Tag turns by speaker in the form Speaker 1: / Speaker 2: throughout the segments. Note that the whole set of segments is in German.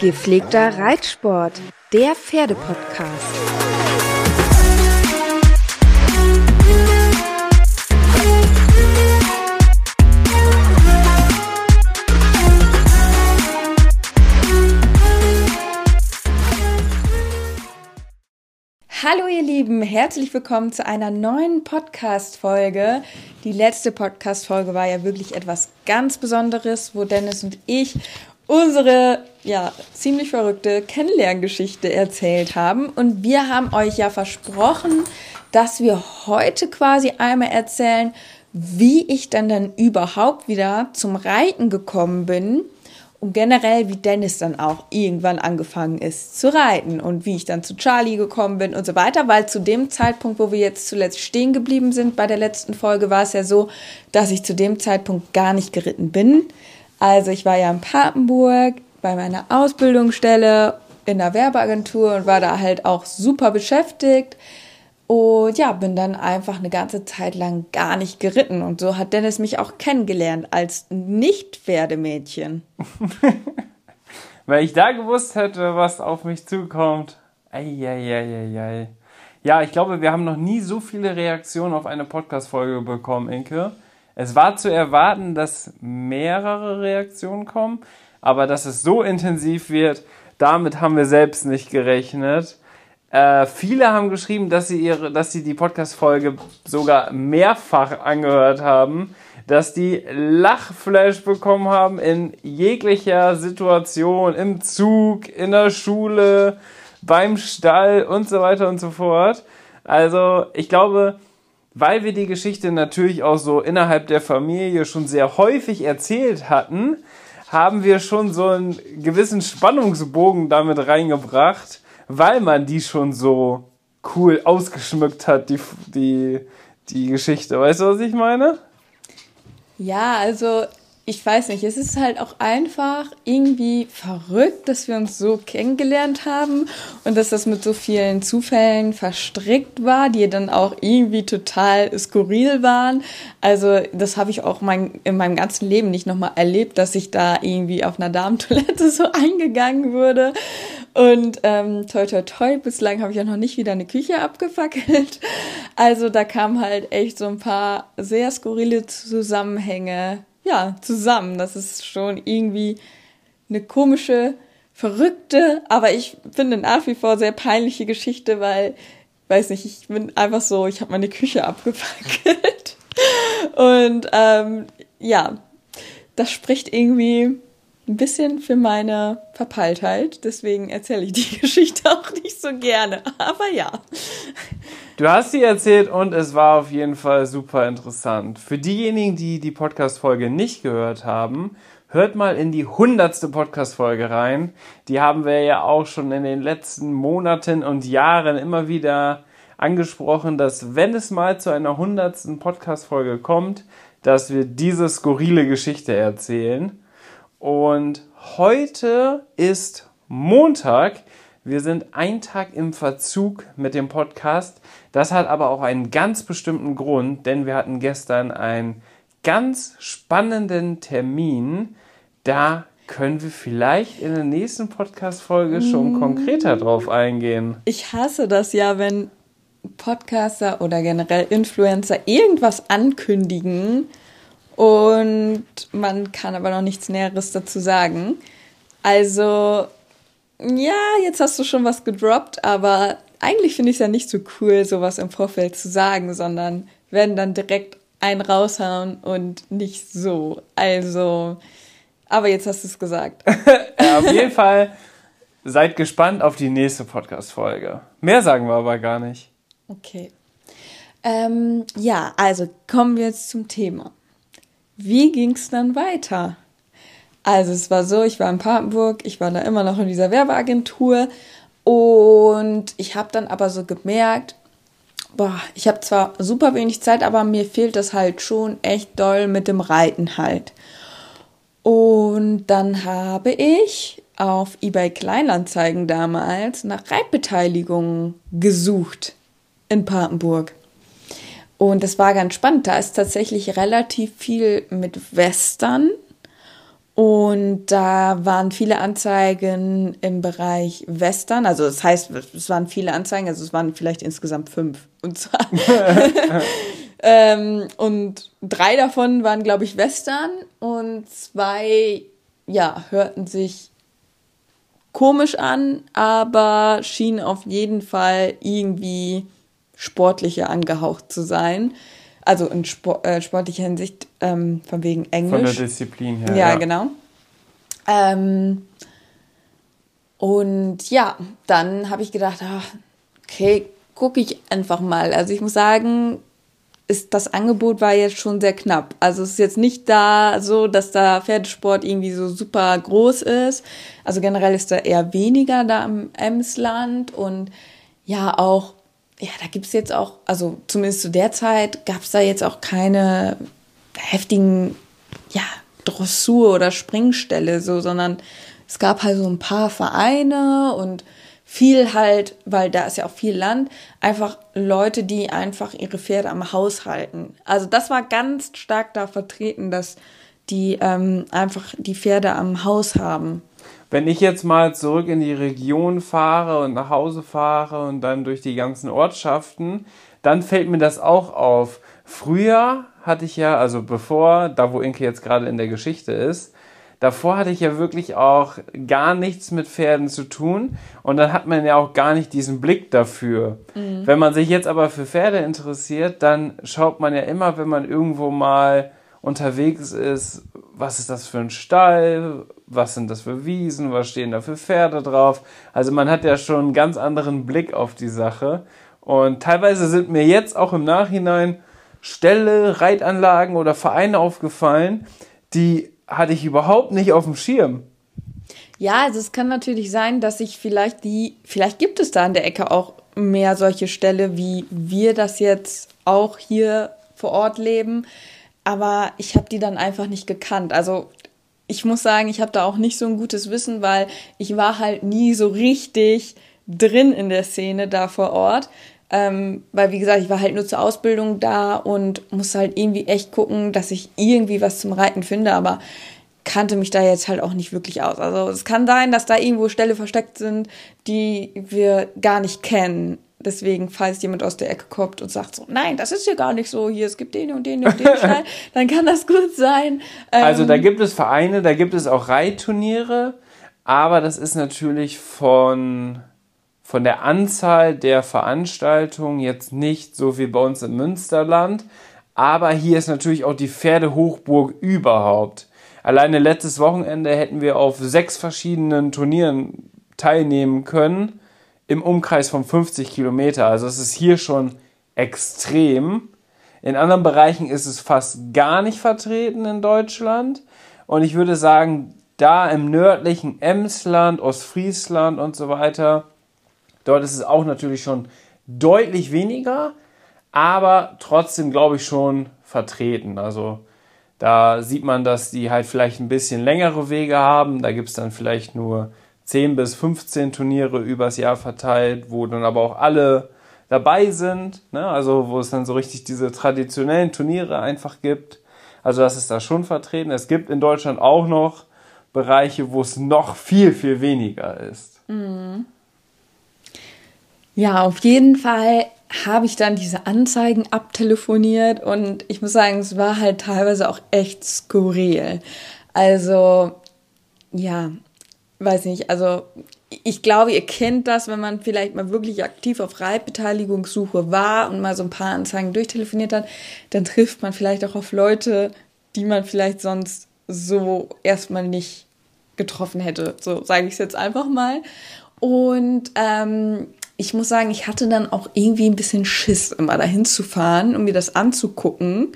Speaker 1: Gepflegter Reitsport, der Pferdepodcast. Hallo ihr Lieben, herzlich willkommen zu einer neuen Podcast-Folge. Die letzte Podcast-Folge war ja wirklich etwas ganz Besonderes, wo Dennis und ich unsere ja ziemlich verrückte Kennenlerngeschichte erzählt haben. Und wir haben euch ja versprochen, dass wir heute quasi einmal erzählen, wie ich dann dann überhaupt wieder zum Reiten gekommen bin und generell wie Dennis dann auch irgendwann angefangen ist zu reiten und wie ich dann zu Charlie gekommen bin und so weiter, weil zu dem Zeitpunkt, wo wir jetzt zuletzt stehen geblieben sind bei der letzten Folge, war es ja so, dass ich zu dem Zeitpunkt gar nicht geritten bin. Also ich war ja in Papenburg bei meiner Ausbildungsstelle in der Werbeagentur und war da halt auch super beschäftigt. Und ja, bin dann einfach eine ganze Zeit lang gar nicht geritten. Und so hat Dennis mich auch kennengelernt als Nicht-Pferdemädchen.
Speaker 2: Weil ich da gewusst hätte, was auf mich zukommt. Eieieiei. Ja, ich glaube, wir haben noch nie so viele Reaktionen auf eine Podcast-Folge bekommen, Inke. Es war zu erwarten, dass mehrere Reaktionen kommen, aber dass es so intensiv wird, damit haben wir selbst nicht gerechnet. Äh, viele haben geschrieben, dass sie ihre, dass sie die Podcast-Folge sogar mehrfach angehört haben, dass die Lachflash bekommen haben in jeglicher Situation, im Zug, in der Schule, beim Stall und so weiter und so fort. Also, ich glaube, weil wir die Geschichte natürlich auch so innerhalb der Familie schon sehr häufig erzählt hatten, haben wir schon so einen gewissen Spannungsbogen damit reingebracht, weil man die schon so cool ausgeschmückt hat, die, die, die Geschichte. Weißt du, was ich meine?
Speaker 1: Ja, also ich weiß nicht, es ist halt auch einfach irgendwie verrückt, dass wir uns so kennengelernt haben und dass das mit so vielen Zufällen verstrickt war, die dann auch irgendwie total skurril waren. Also das habe ich auch mein, in meinem ganzen Leben nicht nochmal erlebt, dass ich da irgendwie auf einer Damentoilette so eingegangen würde. Und ähm, toi toi toi, bislang habe ich ja noch nicht wieder eine Küche abgefackelt. Also da kamen halt echt so ein paar sehr skurrile Zusammenhänge ja, zusammen. Das ist schon irgendwie eine komische, verrückte, aber ich finde nach wie vor sehr peinliche Geschichte, weil, weiß nicht, ich bin einfach so, ich habe meine Küche abgefackelt. Und ähm, ja, das spricht irgendwie ein bisschen für meine Verpeiltheit. Deswegen erzähle ich die Geschichte auch nicht so gerne. Aber ja.
Speaker 2: Du hast sie erzählt und es war auf jeden Fall super interessant. Für diejenigen, die die Podcast-Folge nicht gehört haben, hört mal in die hundertste Podcast-Folge rein. Die haben wir ja auch schon in den letzten Monaten und Jahren immer wieder angesprochen, dass wenn es mal zu einer hundertsten Podcast-Folge kommt, dass wir diese skurrile Geschichte erzählen. Und heute ist Montag. Wir sind ein Tag im Verzug mit dem Podcast. Das hat aber auch einen ganz bestimmten Grund, denn wir hatten gestern einen ganz spannenden Termin. Da können wir vielleicht in der nächsten Podcast-Folge schon mm. konkreter drauf eingehen.
Speaker 1: Ich hasse das ja, wenn Podcaster oder generell Influencer irgendwas ankündigen und man kann aber noch nichts Näheres dazu sagen. Also, ja, jetzt hast du schon was gedroppt, aber eigentlich finde ich es ja nicht so cool, sowas im Vorfeld zu sagen, sondern werden dann direkt einen raushauen und nicht so. Also, aber jetzt hast du es gesagt.
Speaker 2: ja, auf jeden Fall seid gespannt auf die nächste Podcast-Folge. Mehr sagen wir aber gar nicht.
Speaker 1: Okay. Ähm, ja, also kommen wir jetzt zum Thema. Wie ging es dann weiter? Also es war so, ich war in Papenburg, ich war da immer noch in dieser Werbeagentur und ich habe dann aber so gemerkt, boah, ich habe zwar super wenig Zeit, aber mir fehlt das halt schon echt doll mit dem Reiten halt. Und dann habe ich auf eBay Kleinanzeigen damals nach Reitbeteiligungen gesucht in Papenburg. Und das war ganz spannend. Da ist tatsächlich relativ viel mit Western. Und da waren viele Anzeigen im Bereich Western. Also das heißt, es waren viele Anzeigen, also es waren vielleicht insgesamt fünf. Und zwar ähm, und drei davon waren, glaube ich, Western und zwei, ja, hörten sich komisch an, aber schienen auf jeden Fall irgendwie sportlicher angehaucht zu sein. Also in Sport, äh, sportlicher Hinsicht, ähm, von wegen Englisch. Von der Disziplin her. Ja, ja. genau. Ähm, und ja, dann habe ich gedacht, ach, okay, gucke ich einfach mal. Also ich muss sagen, ist das Angebot war jetzt schon sehr knapp. Also es ist jetzt nicht da so, dass da Pferdesport irgendwie so super groß ist. Also generell ist da eher weniger da im Emsland und ja auch ja, da gibt's jetzt auch, also zumindest zu der Zeit, gab's da jetzt auch keine heftigen, ja, Dressur- oder Springställe, so, sondern es gab halt so ein paar Vereine und viel halt, weil da ist ja auch viel Land, einfach Leute, die einfach ihre Pferde am Haus halten. Also das war ganz stark da vertreten, dass die ähm, einfach die Pferde am Haus haben.
Speaker 2: Wenn ich jetzt mal zurück in die Region fahre und nach Hause fahre und dann durch die ganzen Ortschaften, dann fällt mir das auch auf. Früher hatte ich ja, also bevor, da wo Inke jetzt gerade in der Geschichte ist, davor hatte ich ja wirklich auch gar nichts mit Pferden zu tun und dann hat man ja auch gar nicht diesen Blick dafür. Mhm. Wenn man sich jetzt aber für Pferde interessiert, dann schaut man ja immer, wenn man irgendwo mal unterwegs ist, was ist das für ein Stall, was sind das für Wiesen, was stehen da für Pferde drauf. Also man hat ja schon einen ganz anderen Blick auf die Sache. Und teilweise sind mir jetzt auch im Nachhinein Ställe, Reitanlagen oder Vereine aufgefallen, die hatte ich überhaupt nicht auf dem Schirm.
Speaker 1: Ja, also es kann natürlich sein, dass ich vielleicht die, vielleicht gibt es da in der Ecke auch mehr solche Ställe, wie wir das jetzt auch hier vor Ort leben. Aber ich habe die dann einfach nicht gekannt. Also ich muss sagen, ich habe da auch nicht so ein gutes Wissen, weil ich war halt nie so richtig drin in der Szene da vor Ort. Ähm, weil, wie gesagt, ich war halt nur zur Ausbildung da und musste halt irgendwie echt gucken, dass ich irgendwie was zum Reiten finde, aber kannte mich da jetzt halt auch nicht wirklich aus. Also es kann sein, dass da irgendwo Ställe versteckt sind, die wir gar nicht kennen. Deswegen, falls jemand aus der Ecke kommt und sagt so, nein, das ist hier gar nicht so, hier, es gibt den und den und den Stein, dann kann das gut sein.
Speaker 2: Ähm, also da gibt es Vereine, da gibt es auch Reitturniere, aber das ist natürlich von, von der Anzahl der Veranstaltungen jetzt nicht so wie bei uns im Münsterland. Aber hier ist natürlich auch die Pferdehochburg überhaupt. Alleine letztes Wochenende hätten wir auf sechs verschiedenen Turnieren teilnehmen können im Umkreis von 50 Kilometer. Also es ist hier schon extrem. In anderen Bereichen ist es fast gar nicht vertreten in Deutschland. Und ich würde sagen, da im nördlichen Emsland, Ostfriesland und so weiter, dort ist es auch natürlich schon deutlich weniger, aber trotzdem glaube ich schon vertreten. Also da sieht man, dass die halt vielleicht ein bisschen längere Wege haben. Da gibt es dann vielleicht nur 10 bis 15 Turniere übers Jahr verteilt, wo dann aber auch alle dabei sind, ne? also wo es dann so richtig diese traditionellen Turniere einfach gibt. Also das ist da schon vertreten. Es gibt in Deutschland auch noch Bereiche, wo es noch viel, viel weniger ist. Mhm.
Speaker 1: Ja, auf jeden Fall habe ich dann diese Anzeigen abtelefoniert und ich muss sagen, es war halt teilweise auch echt skurril. Also, ja, weiß nicht, also ich glaube, ihr kennt das, wenn man vielleicht mal wirklich aktiv auf Reitbeteiligungssuche war und mal so ein paar Anzeigen durchtelefoniert hat, dann trifft man vielleicht auch auf Leute, die man vielleicht sonst so erstmal nicht getroffen hätte. So sage ich es jetzt einfach mal. Und ähm, ich muss sagen, ich hatte dann auch irgendwie ein bisschen Schiss, immer dahin zu fahren, um mir das anzugucken,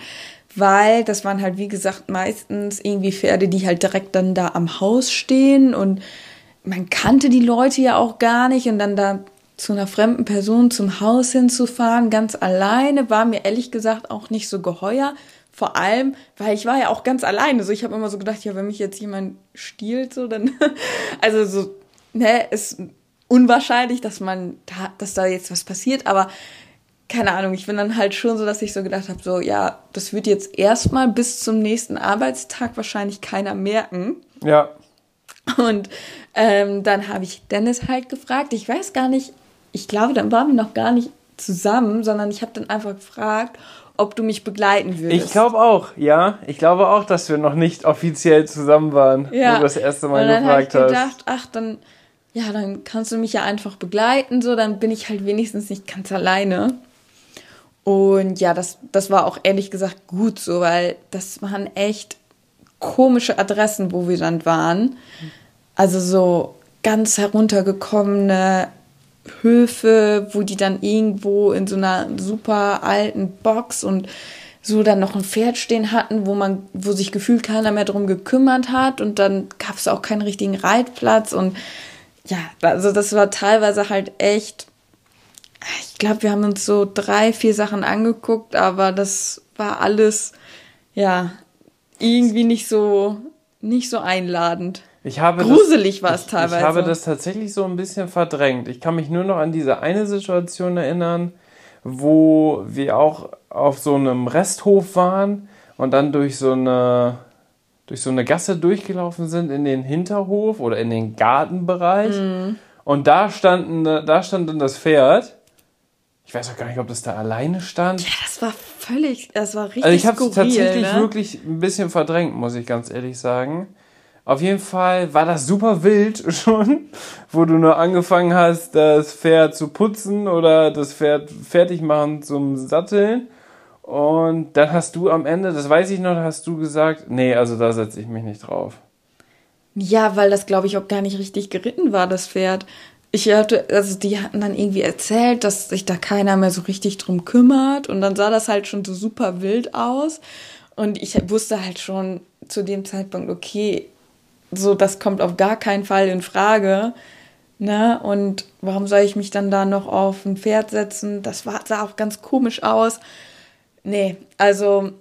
Speaker 1: weil das waren halt, wie gesagt, meistens irgendwie Pferde, die halt direkt dann da am Haus stehen und man kannte die Leute ja auch gar nicht und dann da zu einer fremden Person zum Haus hinzufahren, ganz alleine, war mir ehrlich gesagt auch nicht so geheuer. Vor allem, weil ich war ja auch ganz alleine. So, ich habe immer so gedacht, ja, wenn mich jetzt jemand stiehlt, so dann, also so, ne, ist unwahrscheinlich, dass man da, dass da jetzt was passiert, aber keine Ahnung, ich bin dann halt schon so, dass ich so gedacht habe, so, ja, das wird jetzt erstmal bis zum nächsten Arbeitstag wahrscheinlich keiner merken.
Speaker 2: Ja.
Speaker 1: Und ähm, dann habe ich Dennis halt gefragt, ich weiß gar nicht, ich glaube, dann waren wir noch gar nicht zusammen, sondern ich habe dann einfach gefragt, ob du mich begleiten würdest.
Speaker 2: Ich glaube auch, ja. Ich glaube auch, dass wir noch nicht offiziell zusammen waren, ja. wo du das erste Mal
Speaker 1: und dann gefragt ich gedacht, hast. ach, dann, ja, dann kannst du mich ja einfach begleiten, so, dann bin ich halt wenigstens nicht ganz alleine. Und ja, das, das war auch ehrlich gesagt gut so, weil das waren echt komische Adressen, wo wir dann waren. Also so ganz heruntergekommene Höfe, wo die dann irgendwo in so einer super alten Box und so dann noch ein Pferd stehen hatten, wo man, wo sich gefühlt keiner mehr drum gekümmert hat und dann gab es auch keinen richtigen Reitplatz und ja, also das war teilweise halt echt, ich glaube, wir haben uns so drei, vier Sachen angeguckt, aber das war alles, ja, irgendwie nicht so, nicht so einladend.
Speaker 2: Ich habe
Speaker 1: Gruselig war es teilweise.
Speaker 2: Ich habe das tatsächlich so ein bisschen verdrängt. Ich kann mich nur noch an diese eine Situation erinnern, wo wir auch auf so einem Resthof waren und dann durch so eine durch so eine Gasse durchgelaufen sind in den Hinterhof oder in den Gartenbereich. Mhm. Und da, standen, da stand dann das Pferd. Ich weiß auch gar nicht, ob das da alleine stand.
Speaker 1: Ja, das war völlig, das war richtig
Speaker 2: Also ich habe es tatsächlich ne? wirklich ein bisschen verdrängt, muss ich ganz ehrlich sagen. Auf jeden Fall war das super wild schon, wo du nur angefangen hast, das Pferd zu putzen oder das Pferd fertig machen zum Satteln. Und dann hast du am Ende, das weiß ich noch, hast du gesagt, nee, also da setze ich mich nicht drauf.
Speaker 1: Ja, weil das, glaube ich, auch gar nicht richtig geritten war, das Pferd. Ich hatte, also die hatten dann irgendwie erzählt, dass sich da keiner mehr so richtig drum kümmert. Und dann sah das halt schon so super wild aus. Und ich wusste halt schon zu dem Zeitpunkt, okay, so, das kommt auf gar keinen Fall in Frage. Ne? Und warum soll ich mich dann da noch auf ein Pferd setzen? Das war, sah auch ganz komisch aus. Nee, also.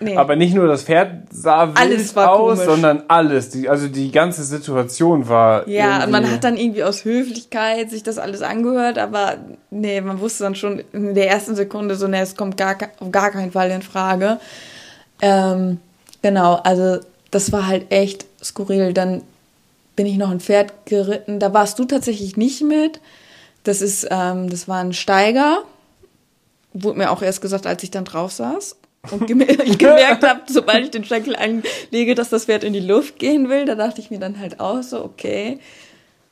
Speaker 2: Nee. Aber nicht nur das Pferd sah wild aus, komisch. sondern alles. Die, also die ganze Situation war.
Speaker 1: Ja, irgendwie... man hat dann irgendwie aus Höflichkeit sich das alles angehört, aber nee, man wusste dann schon in der ersten Sekunde so, nee, es kommt gar, auf gar keinen Fall in Frage. Ähm, genau, also das war halt echt skurril. Dann bin ich noch ein Pferd geritten. Da warst du tatsächlich nicht mit. Das ist, ähm, das war ein Steiger. Wurde mir auch erst gesagt, als ich dann drauf saß. Und ich gemerkt habe, sobald ich den Schenkel einlege, dass das Pferd in die Luft gehen will, da dachte ich mir dann halt auch so, okay,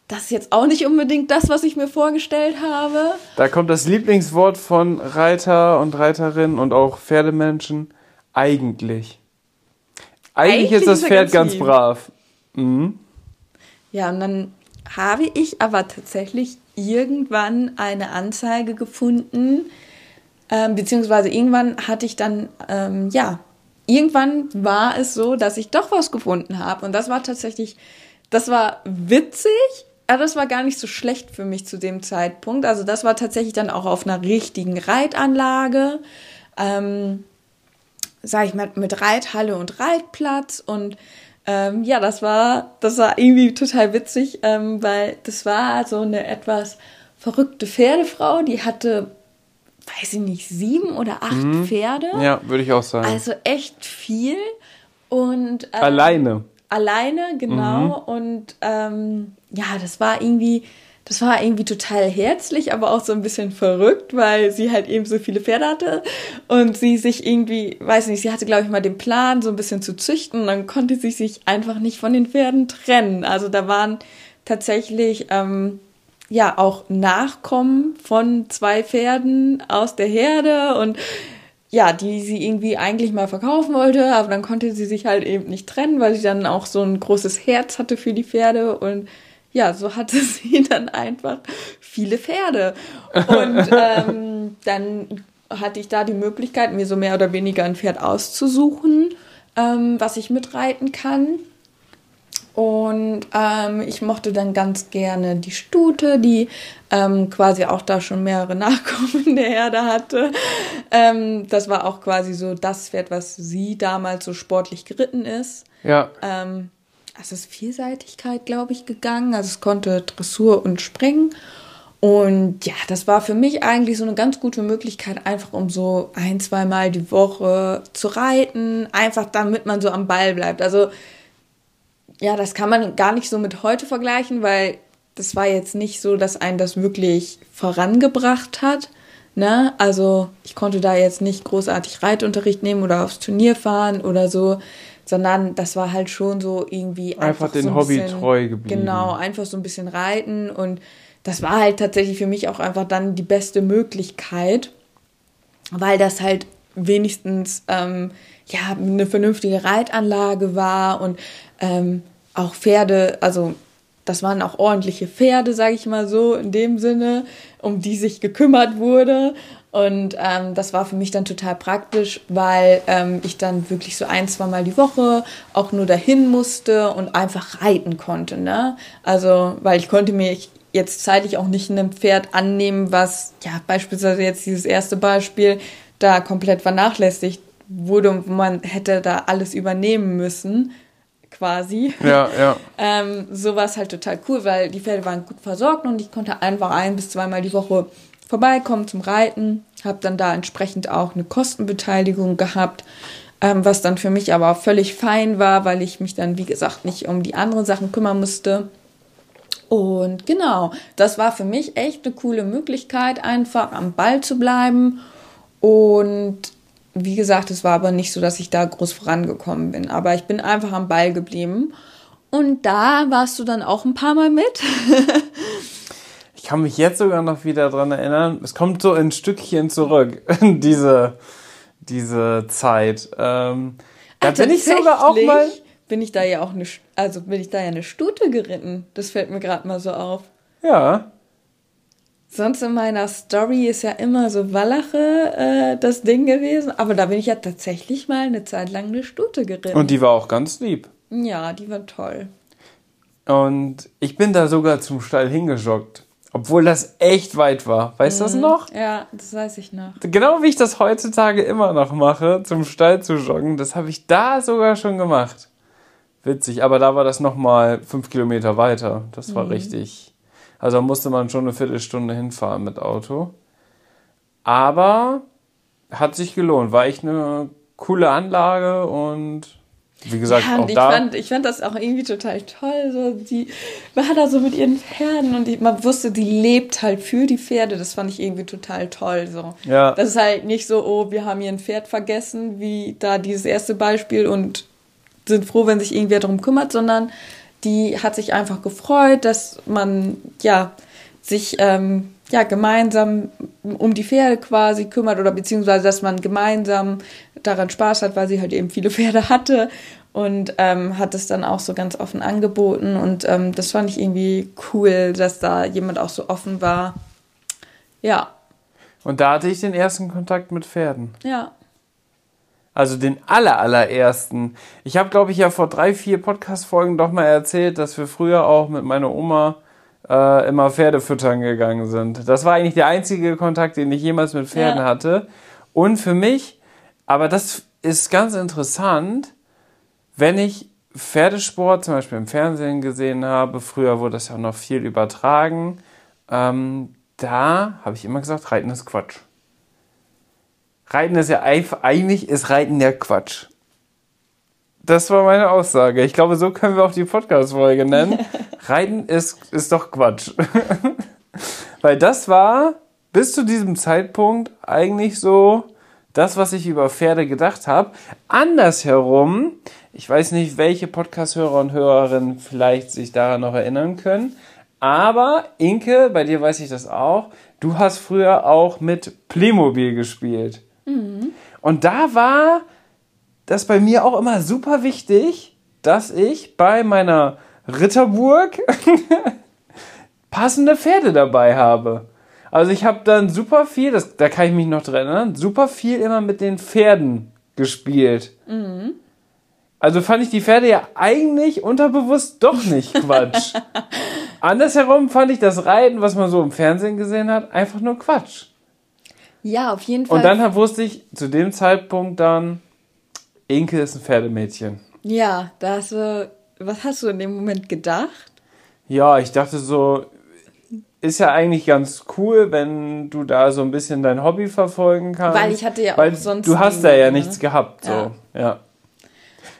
Speaker 1: das ist jetzt auch nicht unbedingt das, was ich mir vorgestellt habe.
Speaker 2: Da kommt das Lieblingswort von Reiter und Reiterinnen und auch Pferdemenschen, eigentlich. Eigentlich, ist das Pferd ganz, ganz brav. Mhm.
Speaker 1: Ja, und dann habe ich aber tatsächlich irgendwann eine Anzeige gefunden, ähm, beziehungsweise irgendwann hatte ich dann, ähm, ja, irgendwann war es so, dass ich doch was gefunden habe. Und das war tatsächlich, das war witzig, aber das war gar nicht so schlecht für mich zu dem Zeitpunkt. Also das war tatsächlich dann auch auf einer richtigen Reitanlage. Ähm, sag ich mal, mit Reithalle und Reitplatz und ähm, ja, das war, das war irgendwie total witzig, ähm, weil das war so eine etwas verrückte Pferdefrau, die hatte, weiß ich nicht, sieben oder acht mhm. Pferde.
Speaker 2: Ja, würde ich auch sagen.
Speaker 1: Also echt viel und
Speaker 2: ähm, alleine.
Speaker 1: Alleine, genau. Mhm. Und ähm, ja, das war irgendwie das war irgendwie total herzlich, aber auch so ein bisschen verrückt, weil sie halt eben so viele Pferde hatte und sie sich irgendwie, weiß nicht, sie hatte glaube ich mal den Plan, so ein bisschen zu züchten und dann konnte sie sich einfach nicht von den Pferden trennen. Also da waren tatsächlich ähm, ja auch Nachkommen von zwei Pferden aus der Herde und ja, die sie irgendwie eigentlich mal verkaufen wollte, aber dann konnte sie sich halt eben nicht trennen, weil sie dann auch so ein großes Herz hatte für die Pferde und ja, so hatte sie dann einfach viele Pferde. Und ähm, dann hatte ich da die Möglichkeit, mir so mehr oder weniger ein Pferd auszusuchen, ähm, was ich mitreiten kann. Und ähm, ich mochte dann ganz gerne die Stute, die ähm, quasi auch da schon mehrere Nachkommen in der Herde hatte. Ähm, das war auch quasi so das Pferd, was sie damals so sportlich geritten ist. Ja. Ähm, also es ist Vielseitigkeit, glaube ich, gegangen. Also es konnte Dressur und Springen. Und ja, das war für mich eigentlich so eine ganz gute Möglichkeit, einfach um so ein, zweimal die Woche zu reiten, einfach damit man so am Ball bleibt. Also ja, das kann man gar nicht so mit heute vergleichen, weil das war jetzt nicht so, dass einen das wirklich vorangebracht hat. Ne? Also ich konnte da jetzt nicht großartig Reitunterricht nehmen oder aufs Turnier fahren oder so, sondern das war halt schon so irgendwie einfach, einfach den so Hobby bisschen, treu geblieben. Genau, einfach so ein bisschen reiten und das war halt tatsächlich für mich auch einfach dann die beste Möglichkeit, weil das halt wenigstens ähm, ja eine vernünftige Reitanlage war und ähm, auch Pferde, also das waren auch ordentliche Pferde, sage ich mal so, in dem Sinne, um die sich gekümmert wurde. Und ähm, das war für mich dann total praktisch, weil ähm, ich dann wirklich so ein, zwei Mal die Woche auch nur dahin musste und einfach reiten konnte. Ne? Also, weil ich konnte mir jetzt zeitlich auch nicht ein Pferd annehmen, was, ja, beispielsweise jetzt dieses erste Beispiel, da komplett vernachlässigt wurde und man hätte da alles übernehmen müssen quasi. Ja, ja. ähm, so war es halt total cool, weil die Pferde waren gut versorgt und ich konnte einfach ein bis zweimal die Woche vorbeikommen zum Reiten. Habe dann da entsprechend auch eine Kostenbeteiligung gehabt, ähm, was dann für mich aber auch völlig fein war, weil ich mich dann, wie gesagt, nicht um die anderen Sachen kümmern musste. Und genau, das war für mich echt eine coole Möglichkeit, einfach am Ball zu bleiben und wie gesagt, es war aber nicht so, dass ich da groß vorangekommen bin. Aber ich bin einfach am Ball geblieben. Und da warst du dann auch ein paar Mal mit.
Speaker 2: ich kann mich jetzt sogar noch wieder dran erinnern. Es kommt so ein Stückchen zurück, diese, diese Zeit. Ähm, da bin ich
Speaker 1: sogar auch mal. Bin ich da ja auch eine, also bin ich da ja eine Stute geritten. Das fällt mir gerade mal so auf. Ja. Sonst in meiner Story ist ja immer so Wallache äh, das Ding gewesen. Aber da bin ich ja tatsächlich mal eine Zeit lang eine Stute geritten.
Speaker 2: Und die war auch ganz lieb.
Speaker 1: Ja, die war toll.
Speaker 2: Und ich bin da sogar zum Stall hingejoggt. Obwohl das echt weit war. Weißt du mhm. das noch?
Speaker 1: Ja, das weiß ich noch.
Speaker 2: Genau wie ich das heutzutage immer noch mache, zum Stall zu joggen, das habe ich da sogar schon gemacht. Witzig, aber da war das nochmal fünf Kilometer weiter. Das war mhm. richtig also musste man schon eine Viertelstunde hinfahren mit Auto. Aber hat sich gelohnt. War echt eine coole Anlage und wie gesagt,
Speaker 1: ja, auch ich da. Fand, ich fand das auch irgendwie total toll. So, die war da so mit ihren Pferden und die, man wusste, die lebt halt für die Pferde. Das fand ich irgendwie total toll. So. Ja. Das ist halt nicht so, oh, wir haben hier ein Pferd vergessen, wie da dieses erste Beispiel und sind froh, wenn sich irgendwer darum kümmert, sondern die hat sich einfach gefreut, dass man ja sich ähm, ja gemeinsam um die Pferde quasi kümmert oder beziehungsweise dass man gemeinsam daran Spaß hat, weil sie halt eben viele Pferde hatte und ähm, hat es dann auch so ganz offen angeboten und ähm, das fand ich irgendwie cool, dass da jemand auch so offen war. Ja.
Speaker 2: Und da hatte ich den ersten Kontakt mit Pferden. Ja. Also den aller, allerersten. Ich habe, glaube ich, ja vor drei, vier Podcast-Folgen doch mal erzählt, dass wir früher auch mit meiner Oma äh, immer Pferde füttern gegangen sind. Das war eigentlich der einzige Kontakt, den ich jemals mit Pferden ja. hatte. Und für mich, aber das ist ganz interessant, wenn ich Pferdesport zum Beispiel im Fernsehen gesehen habe, früher wurde das ja noch viel übertragen, ähm, da habe ich immer gesagt, Reiten ist Quatsch. Reiten ist ja eigentlich ist Reiten ja Quatsch. Das war meine Aussage. Ich glaube, so können wir auch die Podcast-Folge nennen. Reiten ist, ist doch Quatsch. Weil das war bis zu diesem Zeitpunkt eigentlich so das, was ich über Pferde gedacht habe. Andersherum, ich weiß nicht, welche Podcast-Hörer und Hörerinnen vielleicht sich daran noch erinnern können, aber Inke, bei dir weiß ich das auch, du hast früher auch mit Playmobil gespielt. Mhm. Und da war das bei mir auch immer super wichtig, dass ich bei meiner Ritterburg passende Pferde dabei habe. Also ich habe dann super viel, das, da kann ich mich noch dran erinnern, super viel immer mit den Pferden gespielt. Mhm. Also fand ich die Pferde ja eigentlich unterbewusst doch nicht Quatsch. Andersherum fand ich das Reiten, was man so im Fernsehen gesehen hat, einfach nur Quatsch.
Speaker 1: Ja, auf jeden Fall.
Speaker 2: Und dann wusste ich zu dem Zeitpunkt dann, Inke ist ein Pferdemädchen.
Speaker 1: Ja, da hast du, was hast du in dem Moment gedacht?
Speaker 2: Ja, ich dachte so, ist ja eigentlich ganz cool, wenn du da so ein bisschen dein Hobby verfolgen kannst. Weil ich hatte ja auch sonst. Du hast da ja ne? nichts gehabt, so, ja. ja.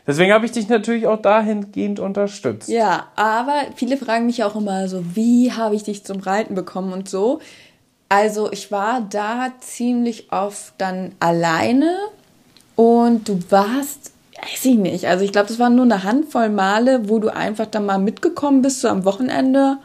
Speaker 2: Deswegen habe ich dich natürlich auch dahingehend unterstützt.
Speaker 1: Ja, aber viele fragen mich auch immer so, wie habe ich dich zum Reiten bekommen und so. Also ich war da ziemlich oft dann alleine und du warst, weiß ich nicht, also ich glaube, das waren nur eine Handvoll Male, wo du einfach dann mal mitgekommen bist, so am Wochenende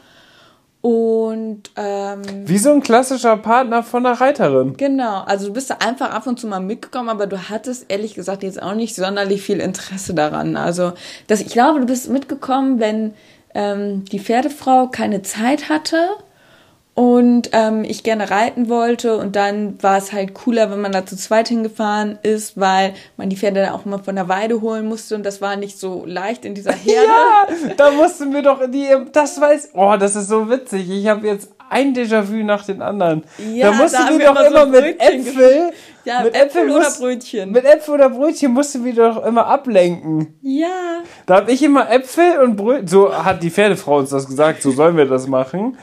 Speaker 1: und ähm,
Speaker 2: wie so ein klassischer Partner von einer Reiterin.
Speaker 1: Genau, also du bist da einfach ab und zu mal mitgekommen, aber du hattest ehrlich gesagt jetzt auch nicht sonderlich viel Interesse daran. Also das, ich glaube, du bist mitgekommen, wenn ähm, die Pferdefrau keine Zeit hatte und ähm, ich gerne reiten wollte und dann war es halt cooler, wenn man da zu zweit hingefahren ist, weil man die Pferde dann auch mal von der Weide holen musste und das war nicht so leicht in dieser Herde.
Speaker 2: ja, da mussten wir doch die, das weiß, oh, das ist so witzig. Ich habe jetzt ein Déjà-vu nach den anderen. Ja, da mussten da wir doch immer so mit Äpfel, ja, mit Äpfel, Äpfel oder Brötchen. Mit Äpfel oder Brötchen mussten wir doch immer ablenken. Ja. Da habe ich immer Äpfel und Brötchen, so hat die Pferdefrau uns das gesagt, so sollen wir das machen.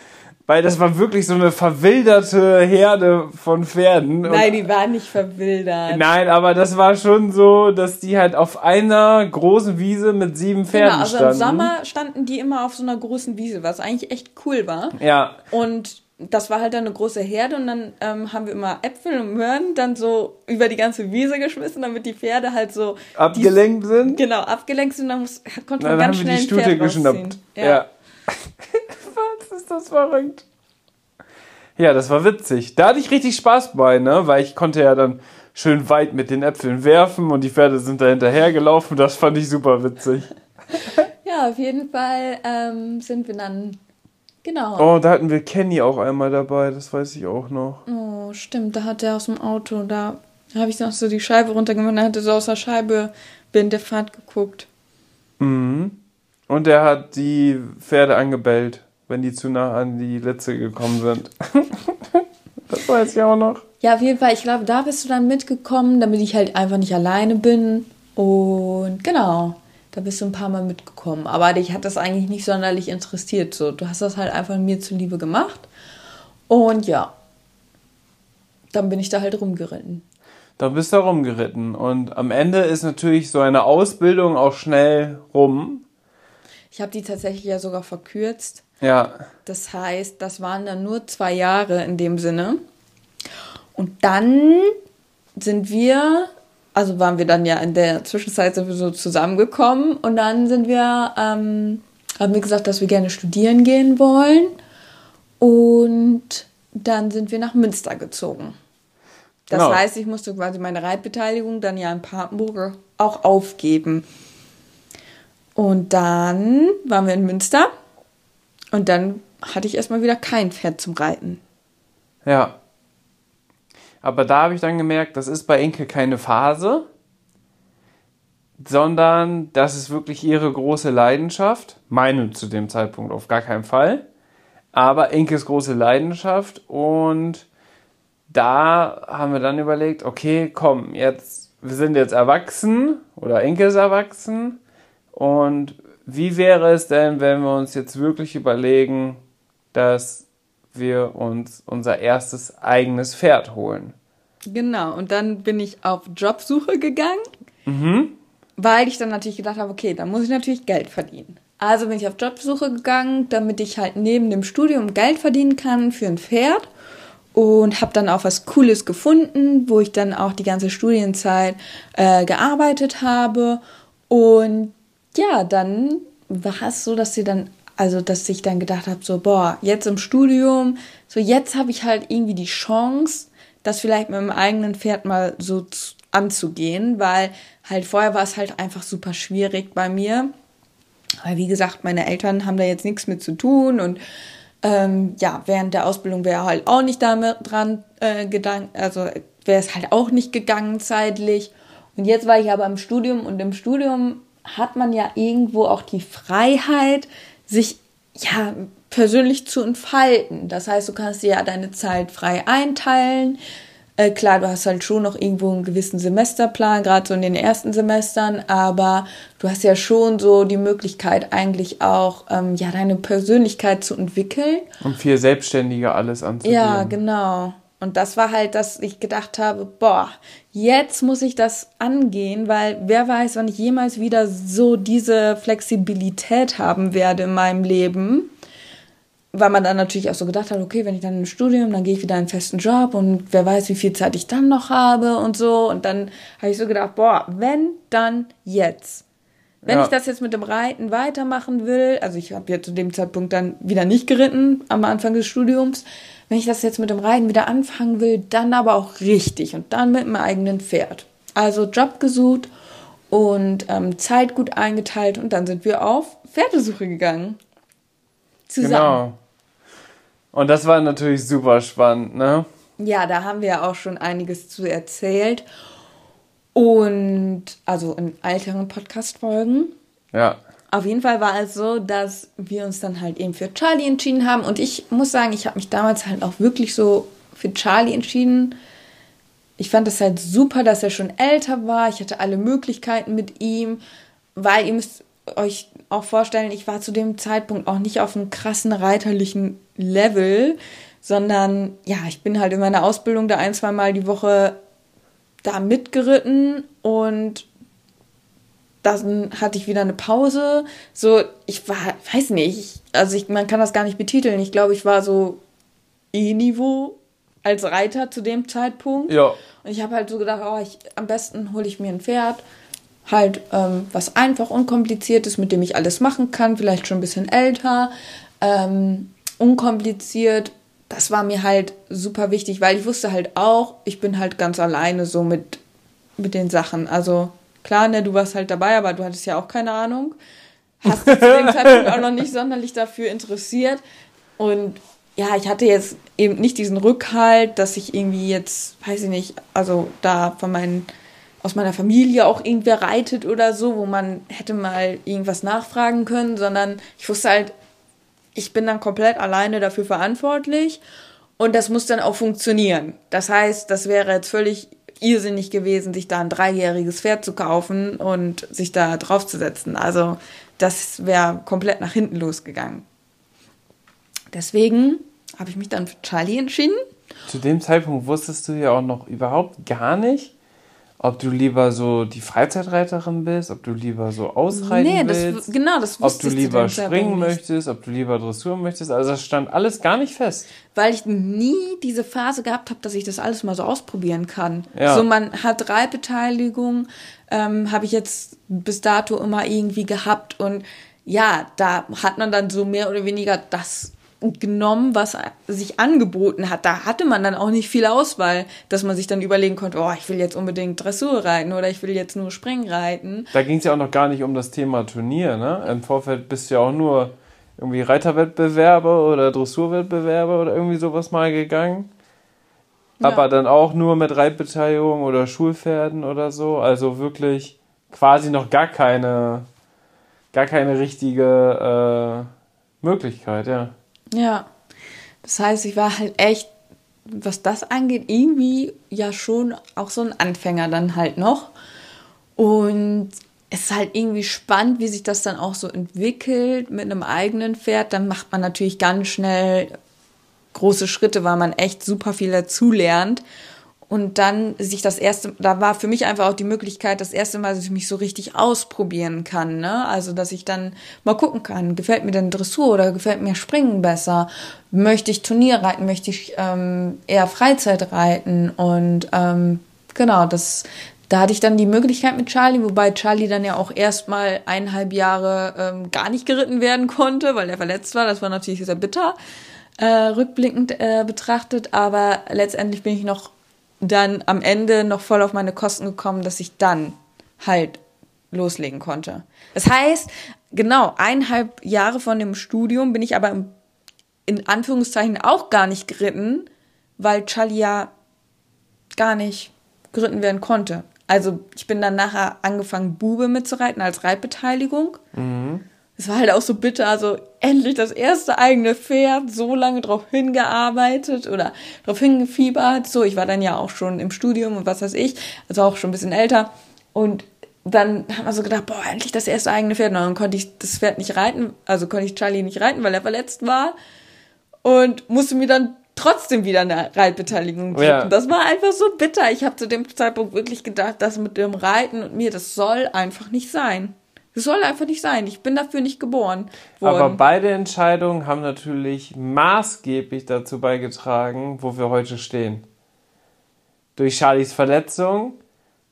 Speaker 2: Weil das war wirklich so eine verwilderte Herde von Pferden.
Speaker 1: Nein, die waren nicht verwildert.
Speaker 2: Nein, aber das war schon so, dass die halt auf einer großen Wiese mit sieben Pferden genau, also standen.
Speaker 1: im Sommer standen die immer auf so einer großen Wiese, was eigentlich echt cool war. Ja. Und das war halt dann eine große Herde und dann ähm, haben wir immer Äpfel und Möhren dann so über die ganze Wiese geschmissen, damit die Pferde halt so
Speaker 2: abgelenkt die, sind.
Speaker 1: Genau, abgelenkt sind, dann muss, konnte man dann ganz schnell die Stute geschnappt. Ja. ja.
Speaker 2: Ist das verrückt? Ja, das war witzig. Da hatte ich richtig Spaß bei, ne? Weil ich konnte ja dann schön weit mit den Äpfeln werfen und die Pferde sind da hinterher gelaufen. Das fand ich super witzig.
Speaker 1: ja, auf jeden Fall ähm, sind wir dann Genau.
Speaker 2: Oh, da hatten wir Kenny auch einmal dabei, das weiß ich auch noch.
Speaker 1: Oh, stimmt, da hat er aus dem Auto, da habe ich noch so die Scheibe runtergemacht, er so aus der Scheibe während der Fahrt geguckt.
Speaker 2: Mhm. Und er hat die Pferde angebellt, wenn die zu nah an die Litze gekommen sind. das weiß ich auch noch.
Speaker 1: Ja, auf jeden Fall. Ich glaube, da bist du dann mitgekommen, damit ich halt einfach nicht alleine bin. Und genau, da bist du ein paar Mal mitgekommen. Aber dich hat das eigentlich nicht sonderlich interessiert. So, du hast das halt einfach mir zuliebe gemacht. Und ja, dann bin ich da halt rumgeritten.
Speaker 2: Da bist du rumgeritten. Und am Ende ist natürlich so eine Ausbildung auch schnell rum.
Speaker 1: Ich habe die tatsächlich ja sogar verkürzt. Ja. Das heißt, das waren dann nur zwei Jahre in dem Sinne. Und dann sind wir, also waren wir dann ja in der Zwischenzeit sowieso zusammengekommen und dann sind wir, ähm, haben wir gesagt, dass wir gerne studieren gehen wollen. Und dann sind wir nach Münster gezogen. Das genau. heißt, ich musste quasi meine Reitbeteiligung dann ja in Papenburg auch aufgeben. Und dann waren wir in Münster und dann hatte ich erstmal wieder kein Pferd zum Reiten.
Speaker 2: Ja. Aber da habe ich dann gemerkt, das ist bei Inke keine Phase, sondern das ist wirklich ihre große Leidenschaft. Meine zu dem Zeitpunkt auf gar keinen Fall. Aber Inkes große Leidenschaft und da haben wir dann überlegt, okay, komm, jetzt, wir sind jetzt erwachsen oder Inke ist erwachsen und wie wäre es denn, wenn wir uns jetzt wirklich überlegen, dass wir uns unser erstes eigenes Pferd holen?
Speaker 1: Genau, und dann bin ich auf Jobsuche gegangen, mhm. weil ich dann natürlich gedacht habe, okay, da muss ich natürlich Geld verdienen. Also bin ich auf Jobsuche gegangen, damit ich halt neben dem Studium Geld verdienen kann für ein Pferd und habe dann auch was Cooles gefunden, wo ich dann auch die ganze Studienzeit äh, gearbeitet habe und ja, dann war es so, dass sie dann, also dass ich dann gedacht habe, so, boah, jetzt im Studium, so jetzt habe ich halt irgendwie die Chance, das vielleicht mit meinem eigenen Pferd mal so anzugehen, weil halt vorher war es halt einfach super schwierig bei mir. Weil wie gesagt, meine Eltern haben da jetzt nichts mit zu tun und Ähm, ja, während der Ausbildung wäre halt auch nicht damit dran äh, gedankt, also wäre es halt auch nicht gegangen zeitlich. Und jetzt war ich aber im Studium und im Studium hat man ja irgendwo auch die Freiheit, sich ja persönlich zu entfalten. Das heißt, du kannst dir ja deine Zeit frei einteilen. Äh, klar, du hast halt schon noch irgendwo einen gewissen Semesterplan, gerade so in den ersten Semestern, aber du hast ja schon so die Möglichkeit eigentlich auch, ähm, ja, deine Persönlichkeit zu entwickeln.
Speaker 2: Und viel selbstständiger alles anzugehen.
Speaker 1: Ja, genau. Und das war halt, dass ich gedacht habe, boah, jetzt muss ich das angehen, weil wer weiß, wann ich jemals wieder so diese Flexibilität haben werde in meinem Leben weil man dann natürlich auch so gedacht hat, okay, wenn ich dann im Studium, dann gehe ich wieder in einen festen Job und wer weiß, wie viel Zeit ich dann noch habe und so. Und dann habe ich so gedacht, boah, wenn, dann jetzt. Wenn ja. ich das jetzt mit dem Reiten weitermachen will, also ich habe ja zu dem Zeitpunkt dann wieder nicht geritten am Anfang des Studiums, wenn ich das jetzt mit dem Reiten wieder anfangen will, dann aber auch richtig und dann mit meinem eigenen Pferd. Also Job gesucht und ähm, Zeit gut eingeteilt und dann sind wir auf Pferdesuche gegangen.
Speaker 2: Zusammen. Genau. Und das war natürlich super spannend, ne?
Speaker 1: Ja, da haben wir ja auch schon einiges zu erzählt. Und also in älteren Podcast-Folgen. Ja. Auf jeden Fall war es so, dass wir uns dann halt eben für Charlie entschieden haben. Und ich muss sagen, ich habe mich damals halt auch wirklich so für Charlie entschieden. Ich fand es halt super, dass er schon älter war. Ich hatte alle Möglichkeiten mit ihm, weil ihr müsst euch auch vorstellen, ich war zu dem Zeitpunkt auch nicht auf einem krassen reiterlichen Level, sondern ja, ich bin halt in meiner Ausbildung da ein, zwei Mal die Woche da mitgeritten und dann hatte ich wieder eine Pause. So, ich war, weiß nicht, also ich, man kann das gar nicht betiteln. Ich glaube, ich war so E-Niveau als Reiter zu dem Zeitpunkt. Ja. Und ich habe halt so gedacht, oh, ich, am besten hole ich mir ein Pferd. Halt ähm, was einfach unkompliziertes, mit dem ich alles machen kann, vielleicht schon ein bisschen älter. Ähm, unkompliziert, das war mir halt super wichtig, weil ich wusste halt auch, ich bin halt ganz alleine so mit, mit den Sachen. Also klar, ne, du warst halt dabei, aber du hattest ja auch keine Ahnung. Hast dich zu dem Zeitpunkt auch noch nicht sonderlich dafür interessiert. Und ja, ich hatte jetzt eben nicht diesen Rückhalt, dass ich irgendwie jetzt, weiß ich nicht, also da von meinen, aus meiner Familie auch irgendwer reitet oder so, wo man hätte mal irgendwas nachfragen können, sondern ich wusste halt, ich bin dann komplett alleine dafür verantwortlich und das muss dann auch funktionieren. Das heißt, das wäre jetzt völlig irrsinnig gewesen, sich da ein dreijähriges Pferd zu kaufen und sich da draufzusetzen. Also das wäre komplett nach hinten losgegangen. Deswegen habe ich mich dann für Charlie entschieden.
Speaker 2: Zu dem Zeitpunkt wusstest du ja auch noch überhaupt gar nicht, ob du lieber so die Freizeitreiterin bist, ob du lieber so ausreiten nee, das, willst, genau, das ob du lieber springen möchtest, ob du lieber Dressur möchtest. Also das stand alles gar nicht fest.
Speaker 1: Weil ich nie diese Phase gehabt habe, dass ich das alles mal so ausprobieren kann. Ja. So man hat Reitbeteiligung, ähm, habe ich jetzt bis dato immer irgendwie gehabt und ja, da hat man dann so mehr oder weniger das genommen, was sich angeboten hat. Da hatte man dann auch nicht viel Auswahl, dass man sich dann überlegen konnte, oh, ich will jetzt unbedingt Dressur reiten oder ich will jetzt nur Springen reiten.
Speaker 2: Da ging es ja auch noch gar nicht um das Thema Turnier, ne? Im Vorfeld bist du ja auch nur irgendwie Reiterwettbewerbe oder Dressurwettbewerbe oder irgendwie sowas mal gegangen. Ja. Aber dann auch nur mit Reitbeteiligung oder Schulpferden oder so. Also wirklich quasi noch gar keine, gar keine richtige äh, Möglichkeit, ja.
Speaker 1: Ja. Das heißt, ich war halt echt, was das angeht, irgendwie ja schon auch so ein Anfänger dann halt noch. Und es ist halt irgendwie spannend, wie sich das dann auch so entwickelt mit einem eigenen Pferd. Dann macht man natürlich ganz schnell große Schritte, weil man echt super viel dazulernt und dann sich das erste, da war für mich einfach auch die Möglichkeit, das erste Mal, dass ich mich so richtig ausprobieren kann, ne? Also, dass ich dann mal gucken kann, gefällt mir denn Dressur oder gefällt mir Springen besser? Möchte ich Turnier reiten? Möchte ich ähm, eher Freizeit reiten? Und ähm, genau, das, da hatte ich dann die Möglichkeit mit Charlie, wobei Charlie dann ja auch erstmal eineinhalb Jahre ähm, gar nicht geritten werden konnte, weil er verletzt war. Das war natürlich sehr bitter. Äh, rückblickend äh, betrachtet, aber letztendlich bin ich noch dann am Ende noch voll auf meine Kosten gekommen, dass ich dann halt loslegen konnte. Das heißt, genau, eineinhalb Jahre von dem Studium bin ich aber im in Anführungszeichen auch gar nicht geritten, weil Charlie ja gar nicht geritten werden konnte. Also ich bin dann nachher angefangen, Bube mitzureiten als Reitbeteiligung. Mhm. Es war halt auch so bitter, also endlich das erste eigene Pferd, so lange drauf hingearbeitet oder drauf hingefiebert. So, ich war dann ja auch schon im Studium und was weiß ich, also auch schon ein bisschen älter. Und dann haben wir so gedacht, boah, endlich das erste eigene Pferd. Und dann konnte ich das Pferd nicht reiten, also konnte ich Charlie nicht reiten, weil er verletzt war. Und musste mir dann trotzdem wieder eine Reitbeteiligung kriegen. Ja. Das war einfach so bitter. Ich habe zu dem Zeitpunkt wirklich gedacht, das mit dem Reiten und mir, das soll einfach nicht sein. Das soll einfach nicht sein. Ich bin dafür nicht geboren
Speaker 2: worden. Aber beide Entscheidungen haben natürlich maßgeblich dazu beigetragen, wo wir heute stehen. Durch Charlies Verletzung